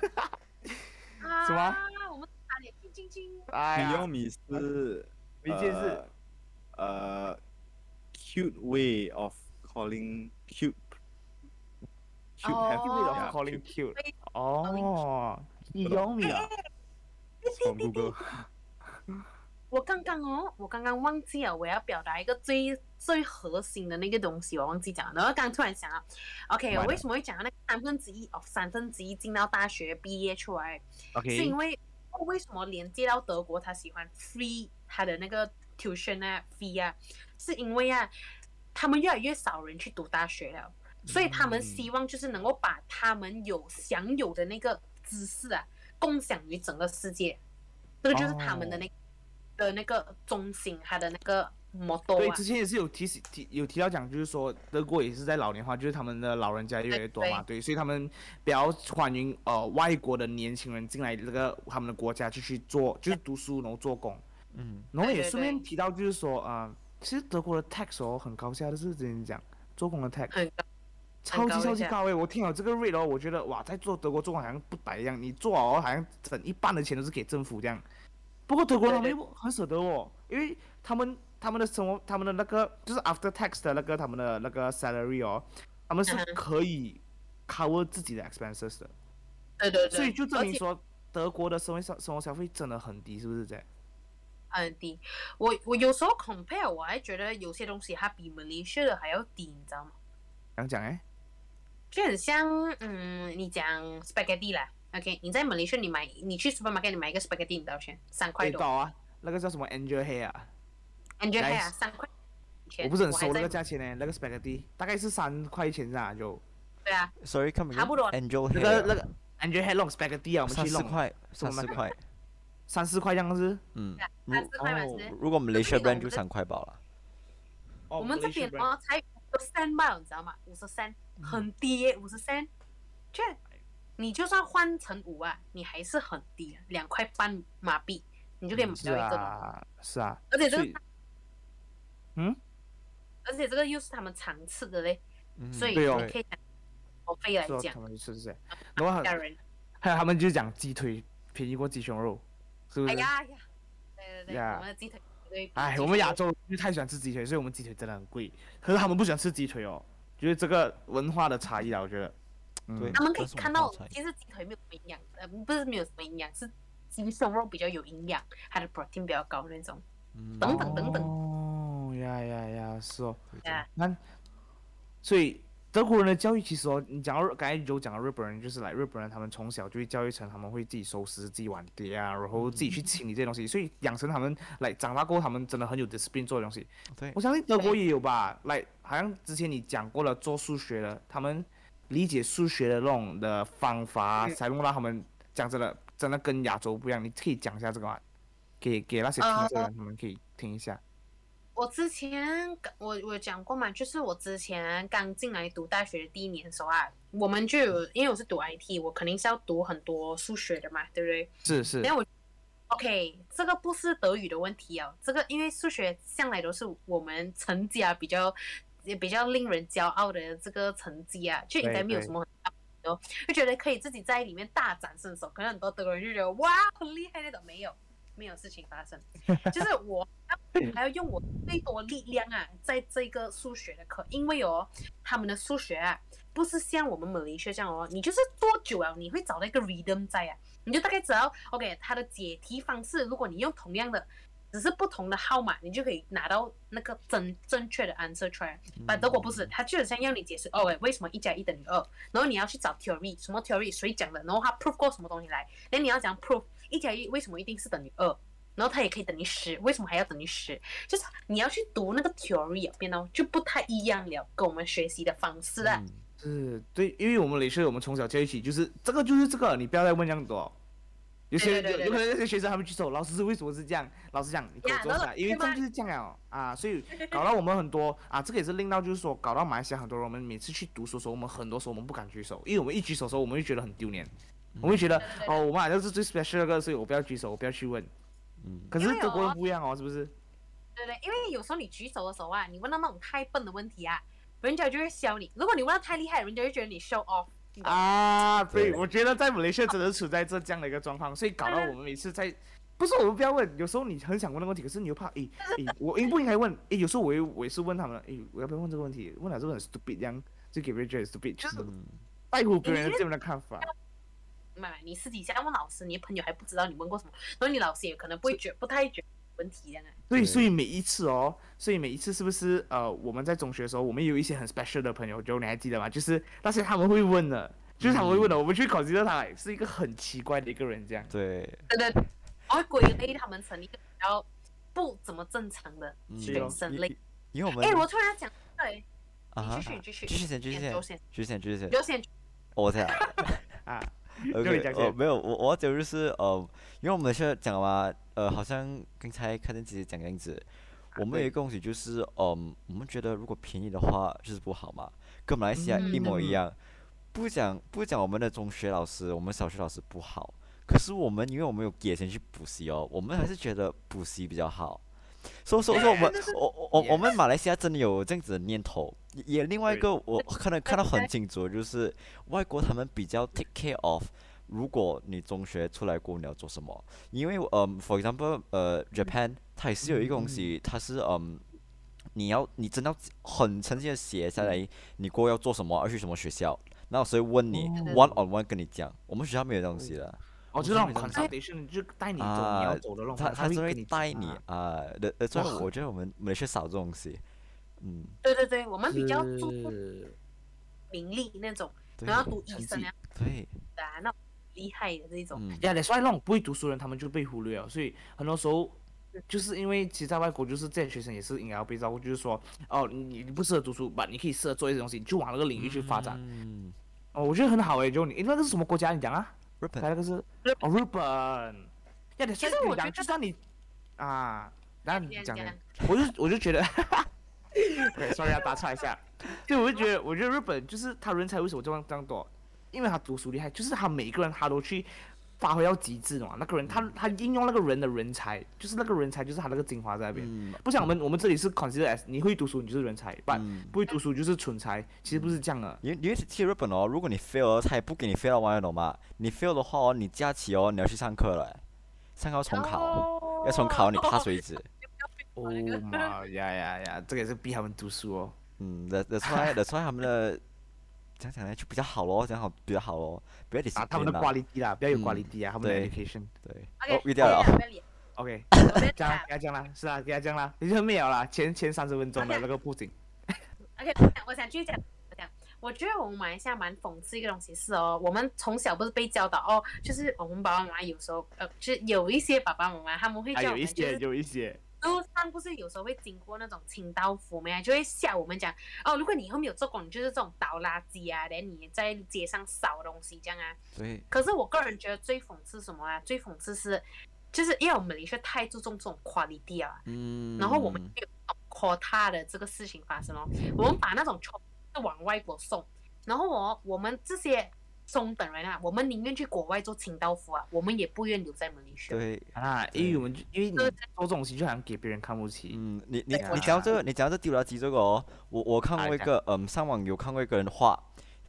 A: 什么？
B: 我们打脸，亲亲亲。
D: 比尤米是，
A: 一件事，
D: 呃，cute way of calling cute。
A: Cute way of calling cute 哦，你有米啊？
D: 从 Google。
B: 我刚刚哦，我刚刚忘记了，我要表达一个最最核心的那个东西，我忘记讲了。然后刚突然想到，OK，我为什么会讲到那个三分之一哦，三分之一进到大学毕业出来
A: ，OK，
B: 是因为为什么连接到德国，他喜欢 free 他的那个 tuition 啊 fee 啊，是因为啊，他们越来越少人去读大学了。所以他们希望就是能够把他们有享有的那个知识啊，共享于整个世界，这个就是他们的那的那个中心，它的那个 model 啊。
A: 对，之前也是有提醒提有提到讲，就是说德国也是在老年化，就是他们的老人家越来越多嘛，对，所以他们比较欢迎呃外国的年轻人进来这个他们的国家就去做，就是读书然后做工，
C: 嗯，
A: 然后也顺便提到就是说啊，其实德国的 tax 哦很高下的是之前讲做工的 tax。超级超级高诶！我听了这个 rate 哦，我觉得哇，在做德国做工好像不白一样。你做哦，好像整一半的钱都是给政府这样。不过德国他们又很舍得哦，因为他们他们的生活，他们的那个就是 after tax 的那个他们的那个 salary 哦，他们是可以 cover 自己的 expenses 的。
B: 对对对。
A: 所以就证明说，德国的生活消生活消费真的很低，是不是这样？
B: 很低。我我有时候 compare，我还觉得有些东西它比 Malaysia 的还要低，你知道吗？
A: 讲讲哎。
B: 就很像，嗯，你讲 spaghetti 啦，OK，你在马来西亚你买，你去 supermarket 你买一个 spaghetti 你多少钱？三块多。
A: 啊，那个叫什么 Angel Hair 啊
B: ？Angel Hair 啊，三块。
A: 我不是很熟那个价钱呢，那个 spaghetti 大概是三块钱噻，就。
B: 对啊。
C: Sorry，看不
B: 差不多。
C: Angel Hair。
A: 那个那个 Angel Hair long spaghetti 啊，我们去弄。
C: 三四块，三四块。
A: 三四块这样子。
C: 嗯。
B: 三四块嘛
C: 如果我们 Malaysia brand 就三块包了。
B: 我们这边哦才五十三吧，你知道吗？五十三。很低耶，五十三，就你就算换成五万，你还是很低，两块半马币，你就可以买到一
A: 个。是啊。
B: 而且这个，
A: 嗯，
B: 而且这个又是他们常吃的嘞，所以
A: 你
B: 可以我费来讲。
A: 他们是是是。然后还有他们就讲鸡腿便宜过鸡胸肉，是不是？
B: 哎呀呀，对对对，我们的鸡腿对。
A: 哎，我们亚洲就太喜欢吃鸡腿，所以我们鸡腿真的很贵。可是他们不喜欢吃鸡腿哦，就是这个文化的差异啊，我觉得。
B: 他们可以看到其实鸡腿没有什么营养，呃，不是没有什么营养，是鸡胸肉比较有营养，它的 protein 比较高那种。
C: 嗯，
B: 等等等等
A: 哦呀呀呀，是哦。
B: 啊，
A: 那所以德国人的教育其实哦，你讲到刚才有讲到日本人，就是来日本人他们从小就会教育成他们会自己收拾自己碗碟啊，然后自己去清理这些东西，所以养成他们来长大过后，他们真的很有 discipline 做的东西。
C: 对
A: 我相信德国也有吧，来好像之前你讲过了做数学的，他们理解数学的那种的方法，才能让他们讲真的真的跟亚洲不一样。你可以讲一下这个吗？给给那些听的人，他们可以听一下。
B: 我之前我我讲过嘛，就是我之前刚进来读大学的第一年的时候啊，我们就有因为我是读 IT，我肯定是要读很多数学的嘛，对不对？
A: 是是
B: 然后我 OK，这个不是德语的问题哦，这个因为数学向来都是我们成绩啊比较也比较令人骄傲的这个成绩啊，就应该没有什么很大的哦，就觉得可以自己在里面大展身手，可能很多德国人就觉得哇很厉害那种，没有没有事情发生，*laughs* 就是我要还要用我最多力量啊，在这个数学的课，因为哦他们的数学啊不是像我们马来西亚这样哦，你就是多久啊，你会找到一个 rhythm 在啊。你就大概知道，OK，它的解题方式，如果你用同样的，只是不同的号码，你就可以拿到那个正正确的 answer 出来。但德国不是，他就好像要你解释，哦，喂，为什么一加一等于二，然后你要去找 theory，什么 theory 谁讲的，然后他 prove 过什么东西来，那你要讲 prove 一加一为什么一定是等于二，然后它也可以等于十，为什么还要等于十？就是你要去读那个 theory 啊，变到就不太一样了，跟我们学习的方式啊。
C: 嗯
A: 是，对，因为我们雷士，我们从小在一起，就是这个就是这个，你不要再问这样多。有些有有可能那些学生他们举手，老师是为什么是这样？老师讲你给我坐下，因为这样就是这样了啊，所以 *laughs* 搞到我们很多啊，这个也是令到就是说搞到马来西亚很多人，我们每次去读书的时候，我们很多时候我们不敢举手，因为我们一举手的时候，我们会觉得很丢脸，我们会觉得哦，我们好像是最 special 的个，所以我不要举手，我不要去问。
C: 嗯，
A: 可是德国人
B: 哦
A: 不一样哦，是不是？
B: 对对，因为有时候你举手的时候啊，你问到那种太笨的问题啊，人家就会笑你；如果你问到太厉害，人家就觉得你 show off。
A: 啊，对，我觉得在马来西亚真的处在这这样的一个状况，所以搞到我们每次在，不是我们不要问，有时候你很想问的问题，可是你又怕，诶诶，我应不应该问？诶，有时候我也我也是问他们，诶，我要不要问这个问题？问了这个很 stupid，这样就给别人觉得 stupid，就是
C: 嗯
A: 在乎别人这样的看法。
B: 明白吗？你私底下问老师，你的朋友还不知道你问过什么，然后你老师也可能不会觉不太觉问题这样啊。
A: 所以，
C: 对
A: 所以每一次哦，所以每一次是不是呃，我们在中学的时候，我们有一些很 special 的朋友，就你还记得吗？就是那些他们会问的，就是他们会问的，我们去 consider 他是一个很奇怪的一个人这样。
C: 对，
B: 对对，对我会归类他们成一个比较不怎么正常的
C: 嗯
B: 学生类。
C: 因为我们
B: 哎，我突然讲，对，
C: 啊
B: 你继续继续
C: 继续先，继续先继续先，继续
B: 先
C: 我猜。*laughs*
A: 啊，*laughs*
C: OK，
A: 你讲先
C: 呃，没有，我我要讲就是呃，因为我们是讲嘛，呃，好像刚才看见姐姐讲的样子，我们有一个东西就是，嗯，我们觉得如果便宜的话就是不好嘛，跟马来西亚一模一
A: 嗯
C: 样，不讲不讲我们的中学老师，我们小学老师不好，可是我们因为我们有给钱去补习哦，我们还是觉得补习比较好。所以说说我们我我我我们马来西亚真的有这样子的念头，也也另外一个我看到看到很清楚，就是外国他们比较 take care of，如果你中学出来过你要做什么，因为呃，for example，呃，Japan 它也是有一个东西，它是嗯，你要你真的要很诚心的写下来，你过后要做什么，要去什么学校，那老师会问你
A: 哦。
C: one on one 跟你讲，我们学校没有这东西的。
A: 哦，就那种
C: 我是
A: consultation，就带你走你
C: 啊
A: 要走的那种
C: 他他是会带你
A: 讲啊。
C: 啊，的呃，所以我觉得我们没去少这东西，嗯，
B: 对对对，我们比较注重名利那种，
C: 对
B: 然后读医生啊
C: 对，
B: 啊，那种厉害的这种。
C: 嗯，
A: 呀，所以那种不会读书的人，他们就被忽略了。所以很多时候，就是因为其实在外国，就是这些学生也是应该要被照顾，就是说，哦，你你不适合读书吧，你可以适合做一些东西，你就往那个领域去发展。
C: 嗯，
A: 哦，我觉得很好诶，就你那个是什么国家？你讲啊？
C: 日本
A: 才那个是哦日本。呀，你
B: 其实
A: 所以你讲，
B: 我觉得
A: 就算你啊，然后你讲我就我就觉得 *laughs* *laughs* 对，sorry 要打岔一下，*laughs* 就我就觉得，我觉得日本就是他人才为什么这样这样多，因为他读书厉害，就是他每个人他都去发挥到极致嘛。那个人他他应用那个人的人才，就是那个人才就是他那个精华在那边。
C: 嗯
A: 不像我们我们这里是 consider as 你会读书你就是人才，不、
C: 嗯
A: 不会读书就是蠢材，其实不是这样的。
C: 因为因为去日本哦，如果你 fail 了，他也不给你 fail 到完，懂吗？你 fail 的话哦，你假期哦，你要去上课了，上课要重考，
B: 哦
C: 要重考你 pass 为止。
A: 哦妈呀呀呀，这个也是逼他们读书哦。
C: 嗯，that that's why that's why 他们的讲讲呢就比较好咯，讲好比较好咯，不要你
A: 啊，他们的 quality 啦，不要有
C: 嗯
A: quality 啊，他们的
C: 对
A: education。
C: 对
B: ，OK，
C: 哦，遇掉了。哦，
B: 不要理。
A: OK，
B: 我在
A: 这样给他讲啦，是啊，给他讲啦，已经没有啦，前前三十分钟的那个布景。
B: OK，我想继续讲，我讲，我觉得我们马来西亚蛮讽刺一个东西是哦，我们从小不是被教导哦，就是我们爸爸妈妈有时候呃，就是有一些爸爸妈妈他们会
A: 啊，
B: 叫
A: 有一些，
B: 我们就是
A: 有一些，
B: 路上不是有时候会经过那种清道夫没啊，就会吓我们讲哦，如果你以后没有做工，你就是这种倒垃圾啊，连你在街上扫东西这样啊。
C: 对，
B: 可是我个人觉得最讽刺什么啊？最讽刺是，就是因为我们的确太注重这种 quality 啊，
C: 嗯，
B: 然后我们就有 quota 的这个事情发生哦，我们把那种穷往外国送，然后我我们这些中等人啊，我们宁愿去国外做清道夫啊，我们也不愿留在马来西亚。
C: 对，
A: 啊，因为我们因为你做这种东西就好像给别人看不起。
C: 嗯，你你
B: 对。
C: 你讲到这个，你讲到这丢垃圾这个哦，我我看过一
A: 啊
C: 个，嗯，上网有看过一个人画，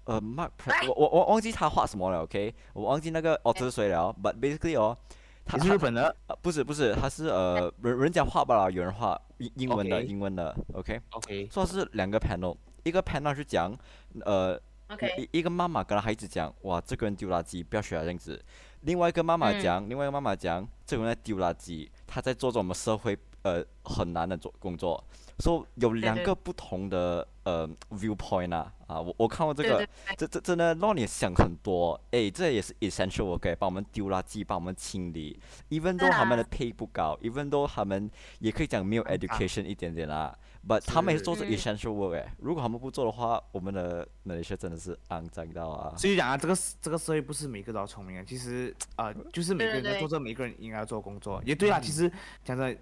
C: 呃，Mark，我我我忘记他画什么了，OK，我忘记那个哦这是谁了，But basically 哦，他
A: 是日本的？
C: 呃不是不是，他是呃人人家画罢了，有人画英英文的英文的
A: ，OK，，OK，
C: 说是两个 panel，一个 panel 是讲，呃
B: OK，
C: 一一个妈妈跟孩子讲，哇，这个人丢垃圾，不要学他这样子。另外一个妈妈
B: 嗯
C: 讲，另外一个妈妈讲，这个人在丢垃圾，他在做着我们社会呃很难的做工作。so 有两个不同的呃 viewpoint 啊啊，我我看过这个，
B: 对对对
C: 这这真的让你想很多。诶，这也是 essential work，帮我们丢垃圾，帮我们清理。even though 他们的
B: 啊
C: pay 不高，even though 他们也可以讲没有 education 一点点啦，but 他们也是做着
B: 嗯
C: essential work 诶。如果他们不做的话，我们的马来西亚真的是肮脏到啊。
A: 所以讲啊，这个这个社会不是每个都要聪明啊，其实呃，就是每个人在做这每个人应该要做工作。也对啊，其实讲真，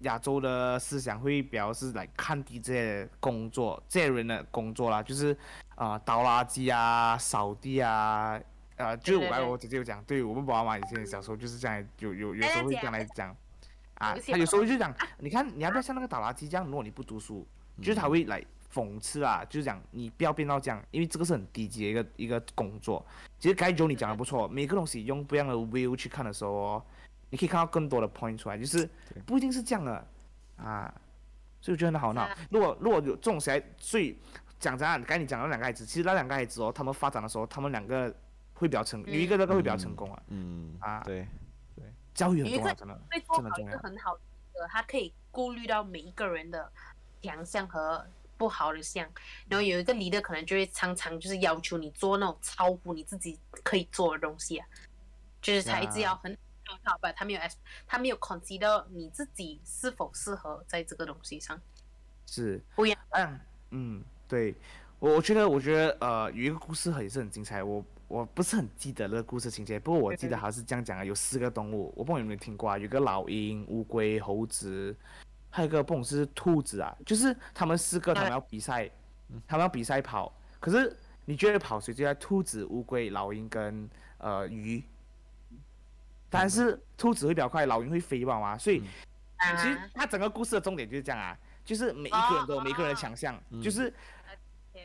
A: 亚洲的思想会比较是来看低这些工作，这些人的工作啦，就是啊、呃倒垃圾啊、扫地啊，呃，就是我刚才
B: 对对对
A: 我姐姐有讲，对我们爸爸妈妈以前小时候就是这样，有有有时候会这样来讲。啊他有时候就讲，你看你要不要像那个倒垃圾这样？如果你不读书，就是他会来讽刺啊，就是讲你不要变到这样，因为这个是很低级的一个一个工作。其实该九你讲的不错，每个东西用不一样的 view 去看的时候哦，你可以看到更多的 point 出来，就是不一定是这样的啊，所以我觉得很好闹。如果如果有这种小孩，所以讲真啊，刚才你讲的那两个孩子，其实那两个孩子哦，他们发展的时候，他们两个会比较成，有一个那个会比较成功啊。
C: 嗯。
A: 啊。
C: 对，
A: 教育很
B: 有一个
A: 重要，真的。
B: 会做好一
A: 真的重要
B: 个很好的，他可以顾虑到每一个人的强项和不好的项，然后有一个 leader 可能就会常常就是要求你做那种超乎你自己可以做的东西啊，就是他一直要很好吧，他没有 as 他没有 consider 你自己是否适合在这个东西上，
A: 是，
B: 不一样。
A: 嗯嗯，对，我我觉得我觉得呃有一个故事很也是很精彩，我我不是很记得那个故事情节，不过我记得好像是这样讲啊，有四个动物，我不知道你有没有听过啊，有个老鹰、乌龟、猴子，还有一个不懂是兔子啊，就是他们四个他们要比赛，他们要比赛跑，可是你觉得跑谁最快？兔子、乌龟、老鹰跟呃鱼。但是兔子会比较快，老鹰会飞吧嘛，所以
B: 啊
A: 其实它整个故事的重点就是这样啊，就是每一个人都有每一个人的强项，
C: 嗯。
A: 就是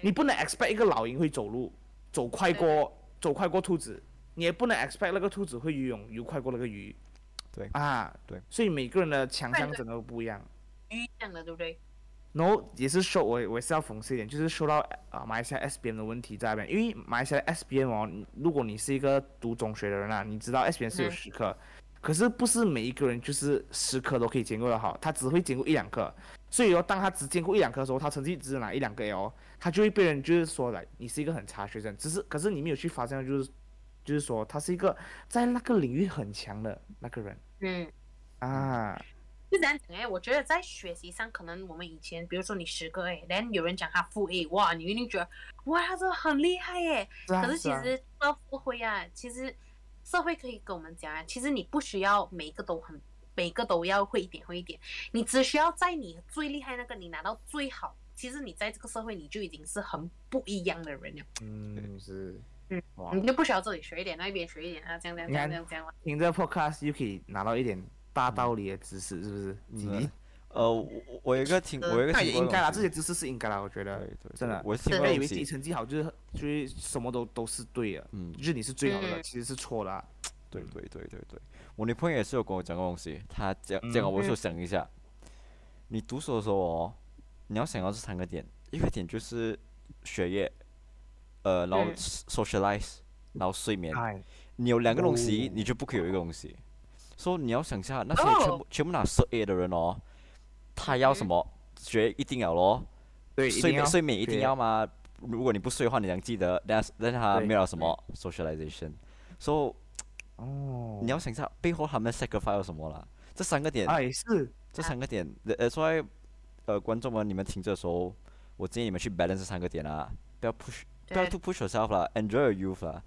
A: 你不能 expect 一个老鹰会走路走快过走快过兔子，你也不能 expect 那个兔子会游泳游快过那个鱼。
C: 对
A: 啊，
C: 对，
A: 所以每个人的强项真的不一样。
B: 鱼这样的，对不对？
A: 然后也是说，我我也是要讽刺一点，就是说到啊马来西亚 SBM 的问题在那边，因为马来西亚 SBM 哦，如果你是一个读中学的人啊，你知道 SBM 是有
B: 嗯
A: 十科，可是不是每一个人就是十科都可以兼顾的好，他只会兼顾一两科，所以哦，当他只兼顾一两科的时候，他成绩只拿一两个哦，他就会被人就是说来你是一个很差学生，只是可是你没有去发现就是就是说他是一个在那个领域很强的那个人
B: 嗯。
A: 啊，
B: 就这样讲哎，我觉得在学习上，可能我们以前，比如说你十个 A，然后有人讲他负 A，哇，你一定觉得哇，他真的很厉害耶。
A: 是啊
B: 可是其实到社会啊，其实社会可以跟我们讲啊，其实你不需要每一个都很，每个都要会一点会一点，你只需要在你最厉害那个，你拿到最好，其实你在这个社会你就已经是很不一样的人了，
A: 嗯是，
B: 嗯。你就不需要这里学一点，那边学一点啊，这样这样这样这样这样。
A: 听这个 podcast 又可以拿到一点大道理的知识，是不是？
C: 嗯
A: 你
C: 呃，我我我有一个挺，我有一个
A: 那也应该啦，这些知识是应该啦，我觉得
C: 对对，
A: 真的。
C: 我听
B: 是
A: 不要以为自己成绩好就是就是什么都都是对的，
C: 嗯，
A: 就是你是最好的，
B: 嗯
A: 其实是错的啊。
C: 对对对对对，我女朋友也是有跟我讲过东西，她讲
A: 嗯
C: 讲了，我就想一下，你读书的时候哦，你要想到这三个点，一个点就是学业，呃，然后 socialize，然后睡眠。
A: 哎，
C: 你有两个东西，
A: 哦
C: 你就不可以有一个东西。所以你要想一下，那些全部、
B: 哦
C: 全部拿十 A 的人哦，他要什
B: 嗯
C: 么？学一定要咯，
A: 对，
C: 睡眠睡眠一定要吗？如果你不睡的话，你想记得，但是但是他没有什么 socialization。所
A: 哦，
C: 你要想一下背后他们 sacrifice 了什么啦？这三个点，
A: 哎是，
C: 这三个点，呃，所以呃，观众们你们听着的时候，我建议你们去 balance 这三个点啊，不要 push，不要 too push yourself 啦，enjoy your youth 啦。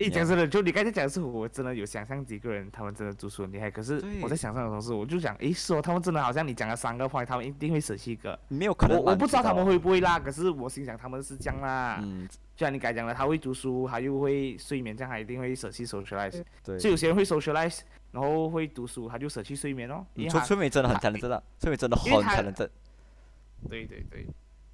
A: 诶，
C: 你
A: 讲真的，就你刚才讲的是，我真的有想象几个人，他们真的读书很厉害。可是我在想象的同时，我就想，诶，是哦，他们真的好像你讲了三个 point，他们一定会舍弃一个。
C: 没有可能
A: 我我不知道他们会不会啦，可是我心想他们是这样啦。
C: 嗯，
A: 就像你刚才讲的，他会读书，他又会睡眠，这样他一定会舍弃 socialize。
C: 对。
A: 所以有些人会 socialize，然后会读书，他就舍弃睡眠哦。因
C: 嗯崔
A: 为他
C: 崔美真的很
A: 他
C: talented 的，崔美真的很
A: 因为他
C: talented。
A: 对对对，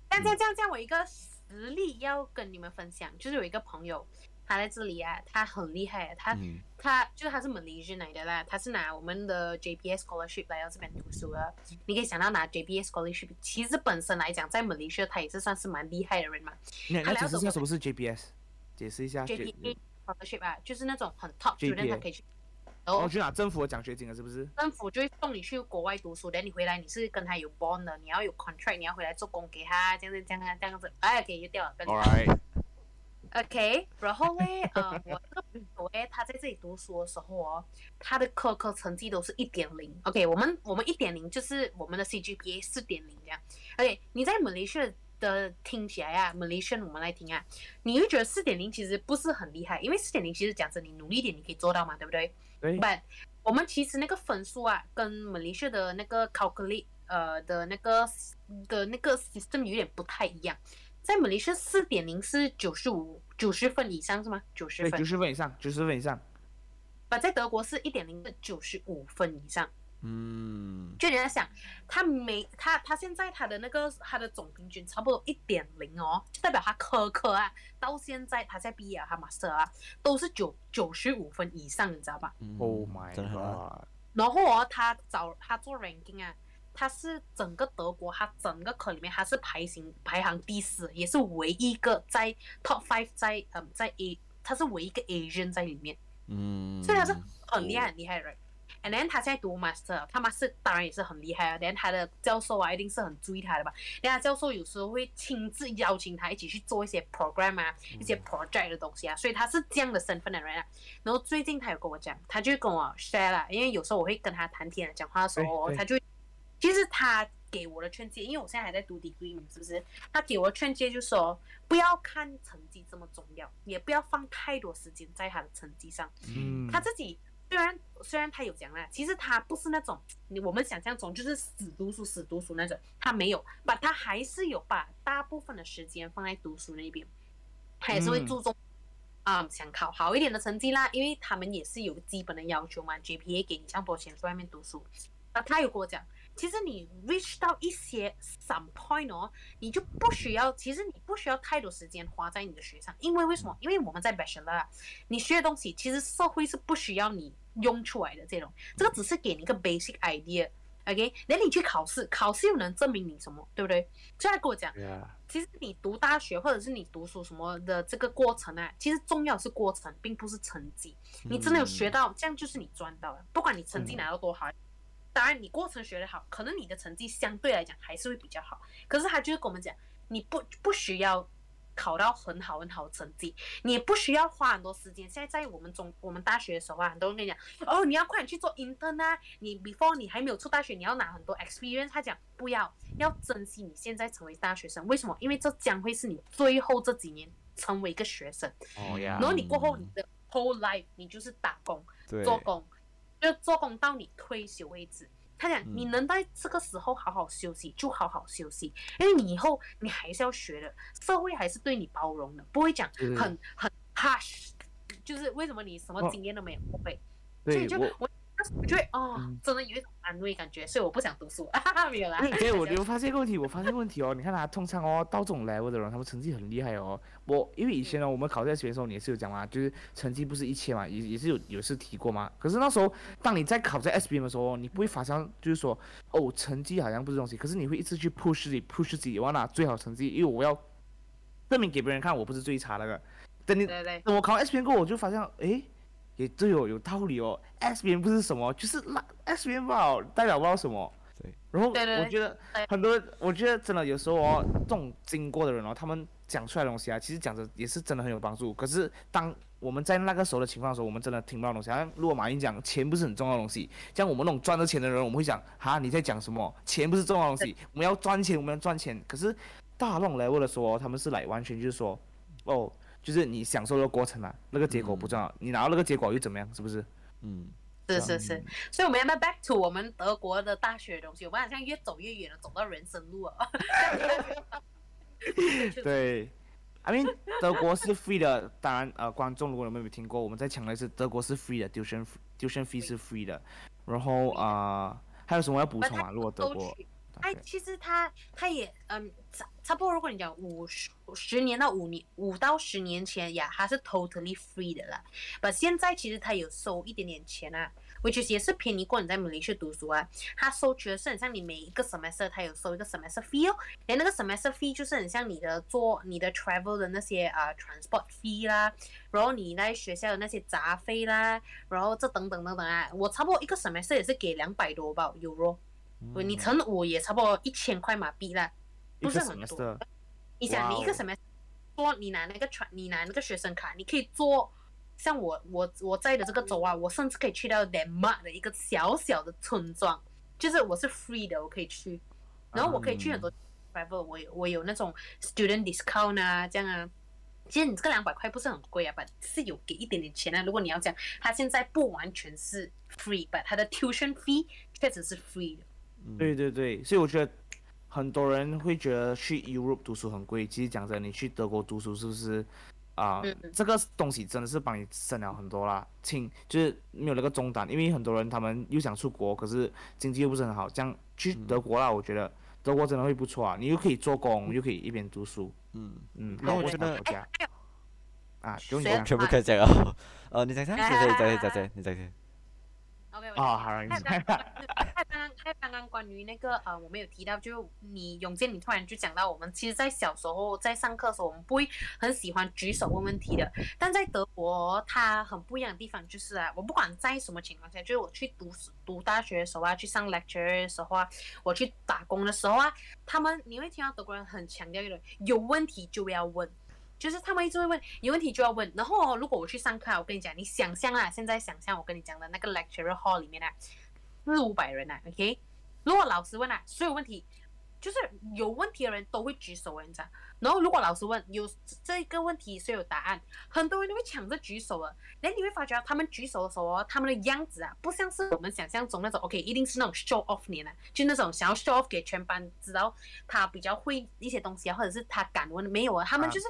B: 这样这样这样，我一个实例要跟你们分享，就是有一个朋友，他在这里啊，他很厉害，他、
C: 嗯
B: 他就是他是 Malaysian 来的啦，他是拿我们的 JPS scholarship 来到这边读书的。你可以想到拿 JPS scholarship，其实本身来讲，在 Malaysia 他也是算是蛮厉害的人嘛。
A: 你
B: 他
A: 你解释一下什么是 JPS？解释一下。
B: JPA scholarship 啊，就是那种很 top student 他可以去，然
A: 哦，
B: 后
A: 去拿政府的奖学金了，是不是？
B: 政府就会送你去国外读书，等你回来你是跟他有 bond 的，你要有 contract，你要回来做工给他，这样子这样啊这样子，哎，可以就掉了
A: ，Alright，
B: OK，然后嘞，*laughs* 呃，我这个朋友诶，他在这里读书的时候哦，他的科科成绩都是一点零。OK，我们我们一点零就是我们的 CGPA 四点零这样。OK，你在 Malaysia 的听起来啊，Malaysian 我们来听啊，你会觉得四点零其实不是很厉害，因为四点零其实讲真，你努力一点你可以做到嘛，对不对？
A: 对
B: ，But 我们其实那个分数啊，跟 Malaysia 的那个 calculate 呃的那个的那个 system 有点不太一样。在 Malaysia 四点零是九十五九十分以上是吗？九十，分
A: 九。十分以上，九十分以上。
B: 把在德国是一点零的九十五分以上。
C: 嗯，
B: 就你在想，他每他他现在他的那个他的总平均差不多一点零哦，就代表他科科啊，到现在他在毕业啊，他 master 啊，都是九九十五分以上，你知道吧？
C: 嗯
A: Oh my *laughs* god！
B: 然后哦，他找他做 ranking 啊，他是整个德国，他整个科里面他是排行排行第四，也是唯一一个在 top five 在嗯在 A，他是唯一一个 Asian 在里面，
C: 嗯，
B: 所以他是很厉害很厉害的人。And then 他现在读 master，他 master 当然也是很厉害啊。然他的教授啊，一定是很注意他的吧？然后他教授有时候会亲自邀请他一起去做一些 program 啊，一些 project 的东西啊，所以他是这样的身份的人啊。然后最近他有跟我讲，他就跟我 share 了，因为有时候我会跟他谈天讲话的时候，他就其实他给我的劝诫，因为我现在还在读 degree 嘛，是不是？他给我的劝诫就说，不要看成绩这么重要，也不要放太多时间在他的成绩上。
A: 嗯，
B: 他自己虽然虽然他有讲啦，其实他不是那种你我们想象中就是死读书死读书那种，他没有，把他还是有把大部分的时间放在读书那边，他也是会
A: 嗯
B: 注重。啊、想考好一点的成绩啦，因为他们也是有基本的要求嘛，GPA 给你这样多钱去外面读书。啊，他有跟我讲，其实你 reach 到一些 some point 哦，你就不需要，其实你不需要太多时间花在你的学上，因为为什么？因为我们在 bachelor，啊你学的东西其实社会是不需要你用出来的这种，这个只是给你一个 basic idea。OK，那你去考试，考试又能证明你什么，对不对？所以他跟我讲，其实你读大学或者是你读书什么的这个过程啊，其实重要是过程，并不是成绩。你真的有学到，这样就是你赚到了。不管你成绩拿到多好，当然你过程学得好，可能你的成绩相对来讲还是会比较好。可是他就是跟我们讲，你不不需要考到很好很好的成绩，你也不需要花很多时间。现在在我们中我们大学的时候啊，很多人跟你讲，哦，你要快点去做 intern 啊，你 before 你还没有出大学，你要拿很多 experience。他讲不要，要珍惜你现在成为大学生。为什么？因为这将会是你最后这几年成为一个学生。
A: 哦呀
B: 然，后你过后你的 whole life 你就是打工。做工，就做工到你退休为止。他讲，
C: 嗯
B: 你能在这个时候好好休息，就好好休息，因为你以后你还是要学的，社会还是对你包容的，不会讲很很 harsh，就是为什么你什么
A: 哦
B: 经验都没有，不会。所以就
A: 对我
B: 我我哦
A: 嗯，
B: 真的有一种安慰感觉，所以我不想读书，*laughs* 没有啦。
A: 对，我 *laughs* 就发现一个问题，我发现问题哦，你看他通常哦到这种 level 的人，他们成绩很厉害哦。我因为以前呢，我们考在学的时候，你也是有讲嘛，就是成绩不是一切嘛，也也是有有是提过嘛。可是那时候，当你在考在 SBM 的时候，你不会发现就是说，哦，成绩好像不是东西，可是你会一直去 push 自己，push 自己，我要拿最好成绩，因为我要证明给别人看我不是最差那个。等你
B: 对对
A: 等我考 SBM 过后，我就发现，诶，也对哦，有道理哦。SBM 不是什么，就是那 SBM 吧，代表不到什么。
C: 对。
A: 然后我觉得很多，我觉得真的有时候哦，这种经过的人哦，他们讲出来的东西啊，其实讲的也是真的很有帮助。可是当我们在那个时候的情况的时候，我们真的听不到东西。好像如果马云讲钱不是很重要的东西，像我们那种赚着钱的人，我们会讲哈你在讲什么？钱不是重要的东西，我们要赚钱，我们要赚钱。可是到他那种 level 的时候哦，他们是来完全就是说，哦，就是你享受的过程啊，那个结果不重要，你拿到那个结果又怎么样？是不是？
C: 嗯，
B: 是是是，所以我们要不要 back to 我们德国的大学的东西？我们好像越走越远了，走到人生路了。*laughs*
A: 对，I mean 德国是 free 的，当然呃，观众如果有没有听过，我们再强调一次，德国是 free 的，tuition tuition fee 是 free 的，然后啊、呃还有什么要补充吗？如果德国
B: 哎，其实他他也嗯差差不多，如果你讲五十十年到五年五到十年前呀，它是 totally free 的啦。but 现在其实他有收一点点钱啊，which is 也是便宜过你在马来西亚读书啊。他收取的是很像你每一个 semester 他有收一个 semester fee 哦，连那个 semester fee 就是很像你的做你的 travel 的那些啊、transport fee 啦，然后你在学校的那些杂费啦，然后这等等等等啊，我差不多一个 semester 也是给两百多吧 euro。对你乘五也差不多一千块马币啦，不是很多。你想，你一个什么？说你拿那个传，你拿那个学生卡，你可以做像我我我在的这个州啊，我甚至可以去到 Denmark 的一个小小的村庄，就是我是 free 的，我可以去，然后我可以去很多 travel，我有我有那种 student discount 啊，这样啊。其实你这个两百块不是很贵啊，但是有给一点点钱啊。如果你要讲，它现在不完全是 free，但它的 tuition fee 确实是 free 的。
A: 对对对，所以我觉得很多人会觉得去 Europe 读书很贵，其实讲真，你去德国读书是不是啊、这个东西真的是帮你省了很多啦，轻就是没有那个中档，因为很多人他们又想出国，可是经济又不是很好，这样去德国啦，我觉得德国真的会不错啊，你又可以做工，又可以一边读书，
C: 嗯，
A: 嗯，
C: 那我
A: 好
C: 觉得
A: 国家。啊，
C: 全部可以讲啊。呃，你讲讲，再再再再再，你再再。
B: OK，
A: 哦，好，你
B: 他刚刚他刚刚他刚刚关于那个呃，我们有提到，就你永健，你突然就讲到，我们其实，在小时候在上课的时候，我们不会很喜欢举手问问题的。但在德国，它很不一样的地方就是啊，我不管在什么情况下，就是我去读读大学的时候啊，去上 lecture 的时候啊，我去打工的时候啊，他们你会听到德国人很强调一种，有问题就要问。就是他们一直会问，有问题就要问。然后、哦、如果我去上课啊，我跟你讲，你想象啊，现在想象我跟你讲的那个 lecture hall 里面啊，四五百人啊，OK？如果老师问啊，所有问题就是有问题的人都会举手，你知道？然后如果老师问有这个问题所有答案，很多人都会抢着举手了。然后你会发觉他们举手的时候哦，他们的样子啊，不像是我们想象中那种 OK，一定是那种 show off 脸啊，就那种想要 show off 给全班知道他比较会一些东西啊，或者是他敢问，没有啊，他们就是、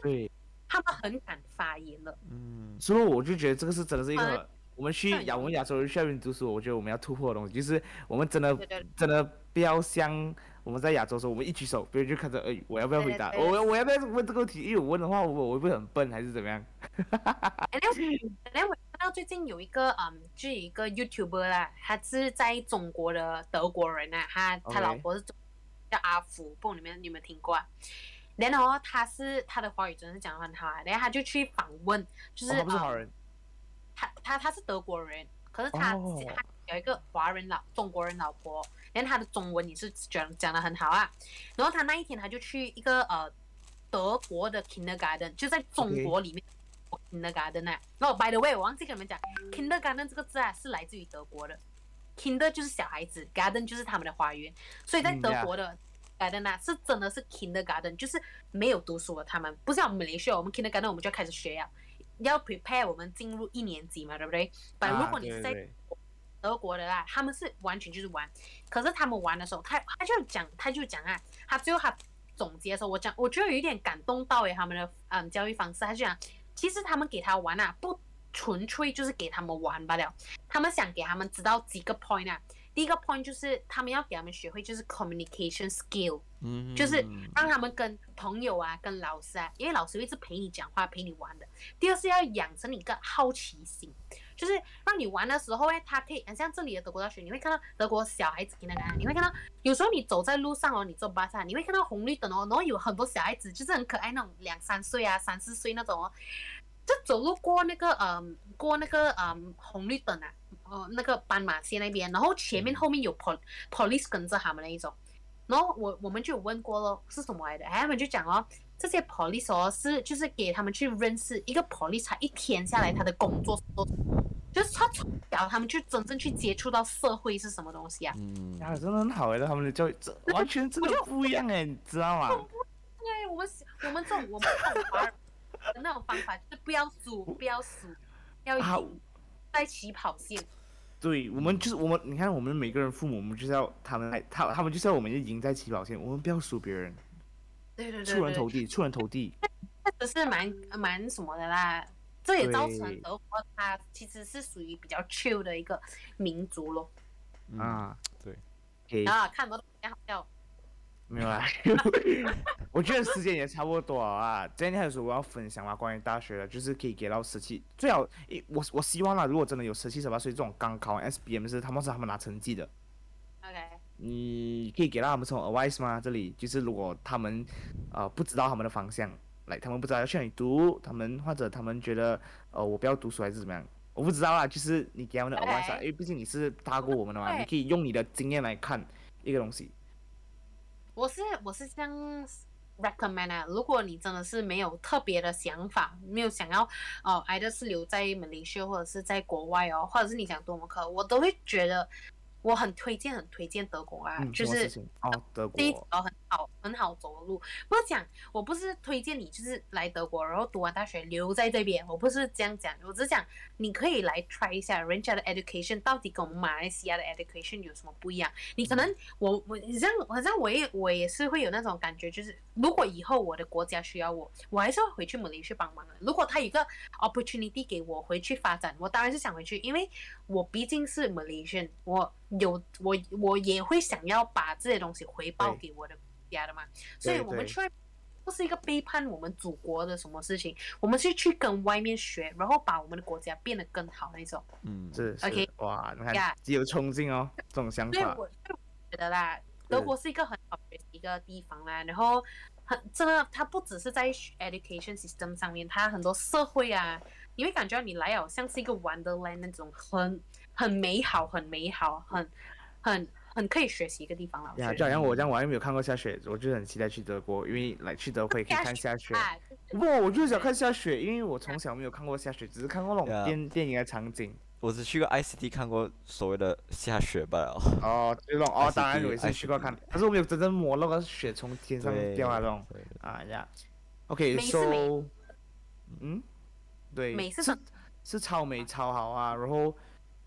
B: 他们很敢发言了。
C: 嗯，
A: 所以我就觉得这个是真的是一
B: 呃
A: 个我们去亚我们亚洲人去那边读书，我觉得我们要突破的东西，就是我们真的
B: 对对
A: 真的不要像我们在亚洲的时候，我们一举手，别人就看着，哎，我要不要回答？
B: 对对对
A: 我我要不要问这个问题？因为我问的话，我我会不会很笨还是怎么样？
B: 然后，然后我看到最近有一个嗯，就有一个 YouTuber 啦，他是在中国的德国人啊，他他老婆是中叫阿福，不知道你们你有没有听过啊？然后他是他的华语真的是讲的很好啊，然后他就去访问，就是、
A: 哦他不是华
B: 嗯
A: 人，
B: 他他他是德国人，可是他、
A: 哦。
B: 他有一个华人老中国人老婆，然后他的中文也是讲讲的很好啊。然后他那一天他就去一个呃德国的 kindergarten，就在中国里面 kindergarten 啊。然后 by the way，我忘记跟你们讲，kindergarten 这个字啊是来自于德国的，kinder 就是小孩子，garden 就是他们的花园，所以在德国的 garden 啊是真的是 kindergarten，就是没有读书的他们，不像我们马来西亚，我们 kindergarten 我们就要开始学呀。要 prepare 我们进入一年级嘛，对不对？但
A: 啊
B: 如果你是在德国的啦，他们是完全就是玩，可是他们玩的时候，他他就讲，他就讲啊，他最后他总结的时候，我讲，我觉得有一点感动到诶，他们的嗯教育方式，他就讲，其实他们给他玩啊，不纯粹就是给他们玩罢了。他们想给他们知道几个 point 啊。第一个 point 就是他们要给他们学会就是 communication skill，
C: 嗯，
B: 就是让他们跟朋友啊、跟老师啊，因为老师会一直陪你讲话、陪你玩的。第二是要养成你一个好奇心，就是让你玩的时候，哎，他可以，像这里的德国大学，你会看到德国小孩子那个，你会看到有时候你走在路上哦，你坐巴士，你会看到红绿灯哦，然后有很多小孩子就是很可爱那种两三岁啊、三四岁那种哦，就走路过那个嗯，过那个嗯红绿灯啊。哦，那个斑马线那边，然后前面后面有 pol police 跟着他们那一种，然后我我们就有问过咯，是什么来的？他们就讲哦，这些 police 哦是就是给他们去认识一个 police，他一天下来他的工作做，就是他从小他们去真正去接触到社会是什么东西啊？
C: 嗯，
A: 啊，真的很好哎，他们的教育这完全真的不一样哎，你知道吗？
B: 对，我们我们这种我们这种华人的那种方法就是不要输，不要输，要赢，在起跑线。
A: 对我们就是我们，你看我们每个人父母，我们就是要他们来，他他们就是要我们赢在起跑线，我们不要输别人。
B: 对对对，
A: 出人头地，出人头地。
B: 这是蛮蛮什么的啦，这也造成德国它其实是属于比较 chill 的一个民族咯。
A: 啊，
C: 对。
B: 啊，看多比较好笑。
A: 没有啦，*laughs* 我觉得时间也差不多啊。今天还有什么我要分享吗？关于大学的，就是可以给到十七，最好，我我希望啦，如果真的有十七十八岁这种刚考 S B M 是他们是他们拿成绩的。
B: OK。
A: 你可以给到他们这种 advice 吗？这里就是如果他们呃不知道他们的方向，来他们不知道要去哪里读，他们或者他们觉得呃我不要读书还是怎么样，我不知道啦。就是你给他们的 advice，因为毕竟你是大过我们的嘛，你可以用你的经验来看一个东西。
B: 我是我是这样 recommend 啊，如果你真的是没有特别的想法，没有想要哦，，either 是留在马来西亚或者是在国外哦，或者是你想多门课，我都会觉得。我很推荐，很推荐德国啊，就是
A: 哦，德国
B: 第一条很好，很好走的路。不是讲，我不是推荐你就是来德国，然后读完大学留在这边，我不是这样讲，我只是讲你可以来 try 一下人家的 education 到底跟我们马来西亚的 education 有什么不一样。你可能我我你像好像我也我也是会有那种感觉，就是如果以后我的国家需要我，我还是会回去马来西亚帮忙的。如果他有个 opportunity 给我回去发展，我当然是想回去，因为我毕竟是 Malaysian，我。有我，我也会想要把这些东西回报给我的国家的嘛，所以我们去不是一个背叛我们祖国的什么事情，我们是去跟外面学，然后把我们的国家变得更好那种。
A: 嗯，是 OK，哇，你看，极有冲劲哦，这种想法。
B: 所以我觉得啦，德国是一个很好的一个地方啦，然后很真的，它不只是在 education system 上面，它很多社会啊，你会感觉你来哦，像是一个 wonderland 那种很。很美好，很美好，很很很可以学习一个地方了。
A: 呀，就好像我这样，我还没有看过下雪，我就很期待去德国，因为来去德国可以看下雪。不，我就是想看下雪，因为我从小没有看过下雪，只是看过那种电电影的场景。
C: 我只去过 ICT 看过所谓的下雪罢了。
A: 哦，这种哦，当然我也是去过看，可是我没有真正摸那个雪从天上掉下那种。啊呀，OK，so，嗯，对，是是超美超好啊，然后。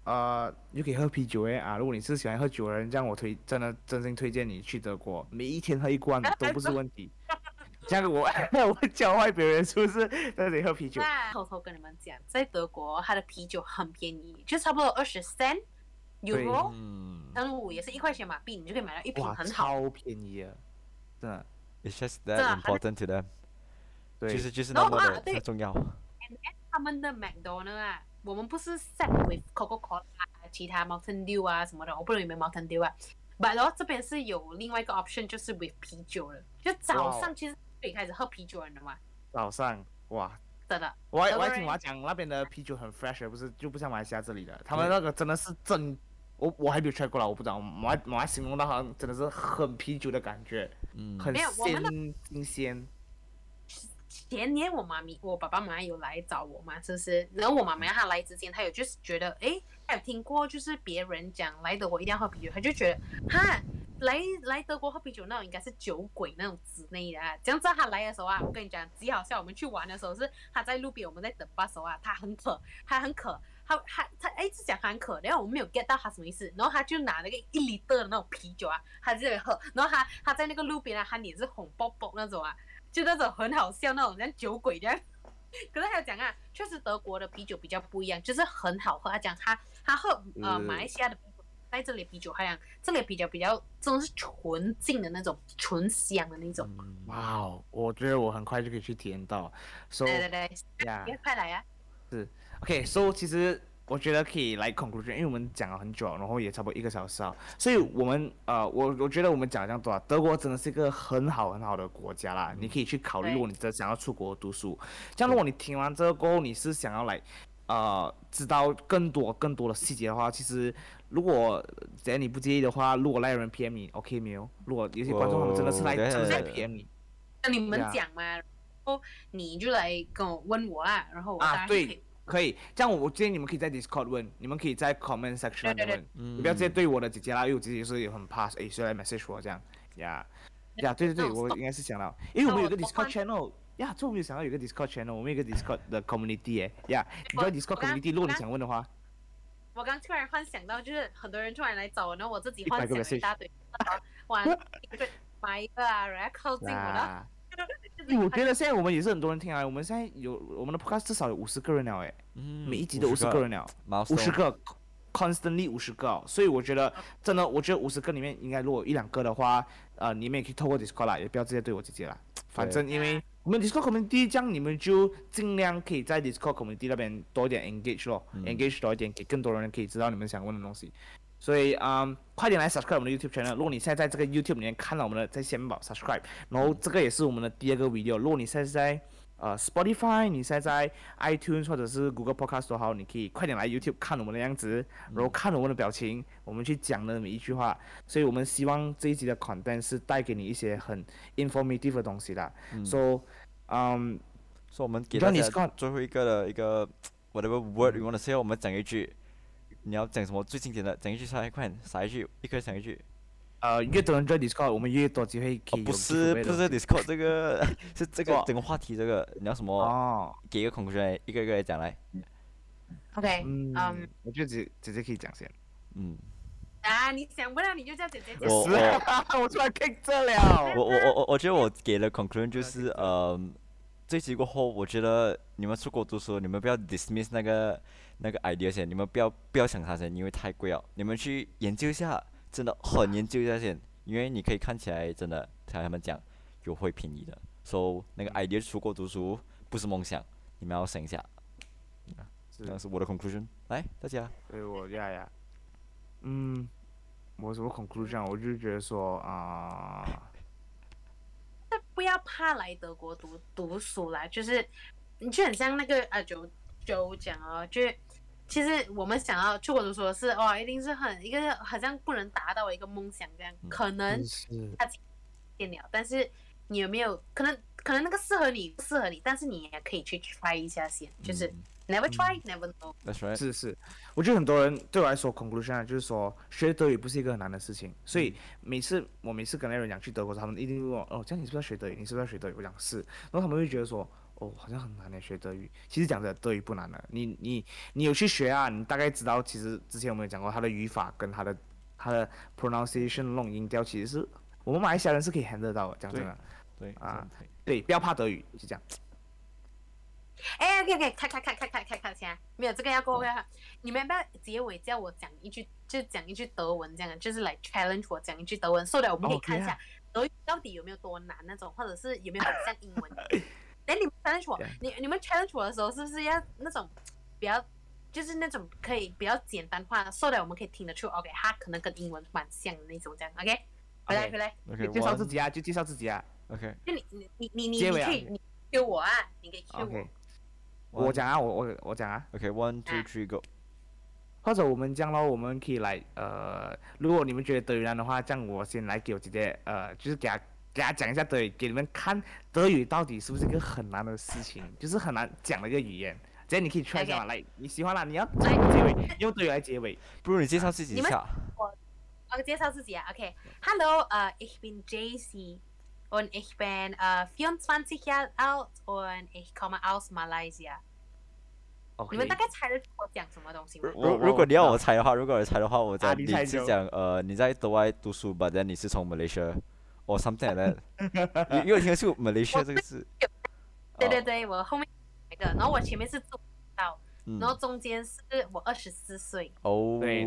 A: 呃，你可以喝啤酒诶啊！如果你是喜欢喝酒的人，这样我推真的真心推荐你去德国，每一天喝一罐都不是问题。*laughs* 这样我 *laughs* 我教坏别人是不是？在这里喝啤酒。
B: 偷偷跟你们讲，在德国它的啤酒很便宜，就差不多二十三 euro，嗯，五也是一块钱马币，你就可以买到一瓶很
A: 好。超便宜啊！真的。
C: It's just that important to them。对，其实就是那么的重要。
B: 他们的 McDonald 啊。我们不是 set with Coca Cola 其他 Mountain Dew 啊什么的，我不知道有没有 Mountain Dew 啊。But 然后这边是有另外一个 option，就是 with 啤酒了。就早上其实可以开始喝啤酒了的嘛。
A: 早上哇，
B: 真的。
A: 我我还听我讲那边的啤酒很 fresh，不是就不像马来西亚这里的，他们那个真的是真，我我还没有 try 过了，我不知道。我还我还形容到好像真的是很啤酒的感觉，嗯，很鲜新鲜。
B: 前年我妈咪，我爸爸妈妈有来找我嘛，是不是？然后我妈妈她来之前，她有就是觉得，哎，她有听过就是别人讲来德国一定要喝啤酒，她就觉得，哈，来来德国喝啤酒那种应该是酒鬼那种之类的啊。这样子他来的时候啊，我跟你讲，极好笑。我们去玩的时候是他在路边，我们在等巴时候啊，他很渴，他很渴，他他他一直讲很渴，然后我们没有 get 到他什么意思，然后他就拿那个一里的那种啤酒啊，他在喝，然后他他在那个路边啊，他脸是红爆爆那种啊。就那种很好笑那种像酒鬼这样，*laughs* 可是还有讲啊，确实德国的啤酒比较不一样，就是很好喝。他讲他他喝呃
A: 嗯
B: 马来西亚的啤酒，在这里啤酒好像这里比较比较真的是纯净的那种，纯香的那种。
C: 嗯
A: 哇哦，我觉得我很快就可以去体验到。So
B: 对对对，
A: 呀
B: 别快来呀啊
A: ！OK，So 其实我觉得可以来 conclusion，因为我们讲了很久，然后也差不多一个小时啊，所以我们呃，我我觉得我们讲了这样多啊，德国真的是一个很好很好的国家啦，你可以去考虑，如果你真的想要出国读书，这样如果你听完这个过后，你是想要来呃知道更多更多的细节的话，其实如果只要你不介意的话，如果来有人 PM 你，OK 没有？如果有些观众他们真的是来
C: 哦
A: 真的是来 PM 你
B: 那你们讲嘛，然后你就来跟我问我啊，然后我当
A: 啊，
B: 然是可以
A: 对。可以，这样我我建议你们可以在 Discord 问，你们可以在 comment section 问，
C: 嗯
A: 你不要直接对我的姐姐啦，因为我姐姐是有很怕，诶，谁来 message 我这样，呀，呀，对对对，我应该是想到，因为我们有个 Discord channel，呀，这我没有想到有个 Discord channel，我们有个 Discord 的 community 哎，呀，你
B: 知
A: 道 Discord community，如果你想问的话，
B: 我刚突然幻想到，就是很多人突然来找我，然后我自己
A: 100个
B: 幻想一大堆，玩一个买一个啊，然后靠近我的，
A: 呀，
B: 就是
A: 因为我觉得现在我们也是很多人听啊，我们现在有我们的 podcast 至少有五十个人了诶，
C: 嗯
A: 每一集都五十个人了。五十个，constantly 五十个哦，所以我觉得真的，我觉得五十个里面应该如果一两个的话，呃，你们也可以透过 Discord 啦，也不要直接对我姐姐啦。反正因为我们 Discord community 这样，你们就尽量可以在 Discord community 那边多一点 engage 咯、
C: 嗯
A: e n g a g e 多一点，给更多人可以知道你们想问的东西。所以嗯，快点来 subscribe 我们的 YouTube channel。如果你现在在这个 YouTube 里面看到我们的，在下面把 subscribe，然后这个也是我们的第二个 video。如果你现在在呃 Spotify，你现在在 iTunes 或者是 Google Podcast 都好，你可以快点来 YouTube 看我们的样子，然后看我们的表情，我们去讲的每一句话。所以我们希望这一集的 content 是带给你一些很 informative 的东西的。
C: 嗯
A: So，嗯、
C: 所以我们给
A: 你
C: 家最后一个的一个 whatever word you want to say，我们讲一句，你要讲什么最经典的，讲一句下来，快点撒一句，一个人讲一句。
A: 呃，越多人 join Discord，我们越多机会可以
C: 哦不是不是 Discord 这个，*laughs* 是这个整个话题这个，你要什么？
A: 哦，
C: 给一个 conclusion，一个一个来讲来。
B: OK，
A: 嗯
B: 嗯，
A: 我觉得姐姐姐可以讲先。
C: 嗯，
B: 啊，你想不到你就叫姐姐讲。
C: 我
A: 是啊，我突然 kick 这了。
C: 我我我我我觉得我给了 conclusion 就是 *laughs* 呃，这一集过后，我觉得你们出国读书，你们不要 dismiss 那个那个 idea 先，你们不要不要想它先，因为太贵了。你们去研究一下，真的很研究一下先，因为你可以看起来真的，像他们讲有会便宜的。So 那个 idea 出国读书不是梦想，你们要想一下。
A: 是
C: 这是我的 conclusion。来，大家，
A: 对我呀呀，嗯，我什么 conclusion？我就觉得说啊、*laughs*
B: 不要怕来德国读读书啦，就是你就很像那个啊九九讲哦，就是其实我们想要出国读书的是哇，一定是很一个好像不能达到的一个梦想这样，可能
A: 他
B: 变了，但是你有没有可能可能那个适合你不适合你，但是你也可以去 try 一下先，就是
C: 嗯
B: never try never know。
C: That's right。
A: 是是，我觉得很多人对我来说 conclusion 啊就是说学德语不是一个很难的事情，所以每次我每次跟那人讲去德国，他们一定问我哦，这样你是不是要学德语？你是不是要学德语？我讲是，然后他们会觉得说哦，好像很难的学德语。其实讲的德语不难的，你你你有去学啊，你大概知道，其实之前我们有讲过它的语法跟它的它的 pronunciation 那种音调，其实是我们马来西亚人是可以 handle 到的。讲真的，
C: 对
A: 啊，对，不要怕德语，就这样。
B: 哎，OK OK，看看看看看看看，先没有这个要过要，你们要不要结尾叫我讲一句，就讲一句德文这样，就是来 challenge 我讲一句德文，so that 我们可以看一下
A: 啊
B: 德语到底有没有多难那种，或者是有没有很像英文。*laughs* 哎，你们 challenge 我你你们 challenge 我的时候，是不是要那种比较，就是那种可以比较简单化，so that 我们可以听得出，OK，它可能跟英文蛮像的那种这样，OK，回来
A: OK
B: 回来
C: ，OK，
A: 介绍自己啊，就介绍自己啊。
C: OK，
B: 就你你你你你
A: 结尾啊
B: 你可以你 Q 我啊，你可以 Q 我
A: OK，。我讲啊，我我我讲啊。
C: OK，one two
B: 啊
C: three go。
A: 或者我们这样咯，我们可以来呃，如果你们觉得德语难的话，这样我先来给我姐姐呃，就是给她给大家讲一下德语，给你们看德语到底是不是一个很难的事情，就是很难讲的一个语言。这样你可以 try 一下嘛，来，你喜欢啦，你要结尾，用德语来结尾。
C: 不如你介绍自己一下。
B: 我介绍自己啊，OK，Hello，呃，ich bin JC und ich bin äh 24 Jahre alt und ich komme aus Malaysia。
A: OK，
B: 你们大概猜得出我讲什么东西
C: 如如果你要我猜的话，如果我猜的话，我
A: 啊
C: 讲你
A: 你猜就
C: 是讲呃你在国外读书，but then 你是从 Malaysia or something like that。*laughs* 因因为我听得出 Malaysia 这个字。哦
B: 对对对，我后面来的，然后我前面是做不到，
C: 嗯
B: 然后中间是我二十四岁。
C: 哦，
A: 对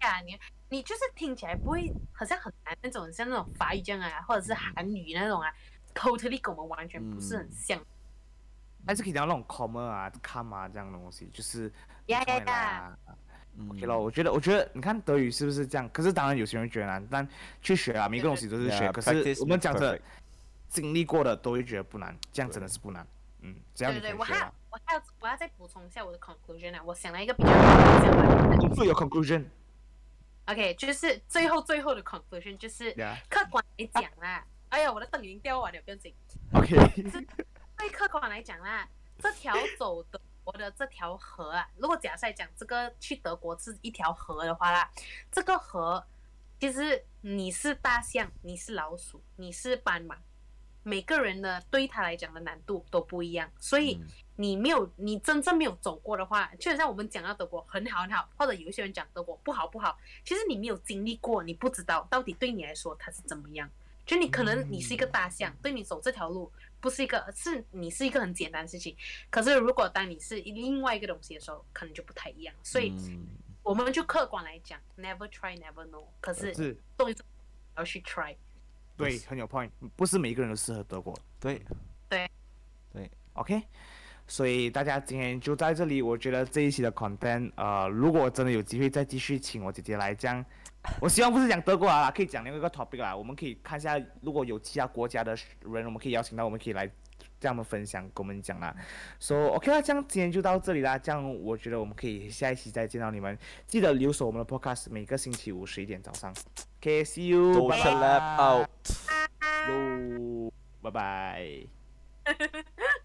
B: 呀，你你就是听起来不会好像很难那种，像那种法语这样啊，或者是韩语那种啊，totally 跟我们完全不是很像。
A: 还是可以讲那种 comma 啊、come 啊这样的东西，就是
B: 呀呀呀！
A: OK 咯，我觉得，我觉得你看德语是不是这样？可是当然有些人觉得难，但去学啊，每个东西都是学。
C: Yeah,
A: 可是我们讲着经历过的都会觉得不难，这样真的是不难。嗯，只要
B: 对对对，我。还要我还要我要再补充一下我的 conclusion 啊，我想了一个比较相关的。
A: 最有 conclusion。
B: OK，就是最后最后的 conclusion 就是客观来讲啦。哎呀，我的灯已经掉完了，不用紧。
A: OK。
B: 最客观来讲啦，这条走德国的这条河啊，如果假设来讲这个去德国是一条河的话啦，这个河其实你是大象，你是老鼠，你是斑马，每个人呢对他来讲的难度都不一样，所以
C: 嗯
B: 你没有你真正没有走过的话，就好像我们讲到德国很好很好，或者有一些人讲德国不好不好，其实你没有经历过，你不知道到底对你来说它是怎么样。就你可能你是一个大象，对你走这条路不是一个是你是一个很简单的事情，可是如果当你是另外一个东西的时候，可能就不太一样。所以
C: 嗯
B: 我们就客观来讲，never try never know。可是
A: 是，
B: 动一动要去 try。
A: 对，很有 point。不是每一个人都适合德国。
C: 对
A: ，OK，所以大家今天就在这里。我觉得这一期的 content，呃，如果真的有机会再继续请我姐姐来讲，*laughs* 我希望不是讲德国啊，可以讲另外一个 topic 啊，我们可以看一下，如果有其他国家的人，我们可以邀请到，我们可以来这样的分享，跟我们讲啦。So OK 啦，这样今天就到这里啦。这样我觉得我们可以下一期再见到你们，记得留守我们的 podcast，每个星期五十一点早上。OK，see、
C: you，Social lab out。
A: 拜拜。*laughs*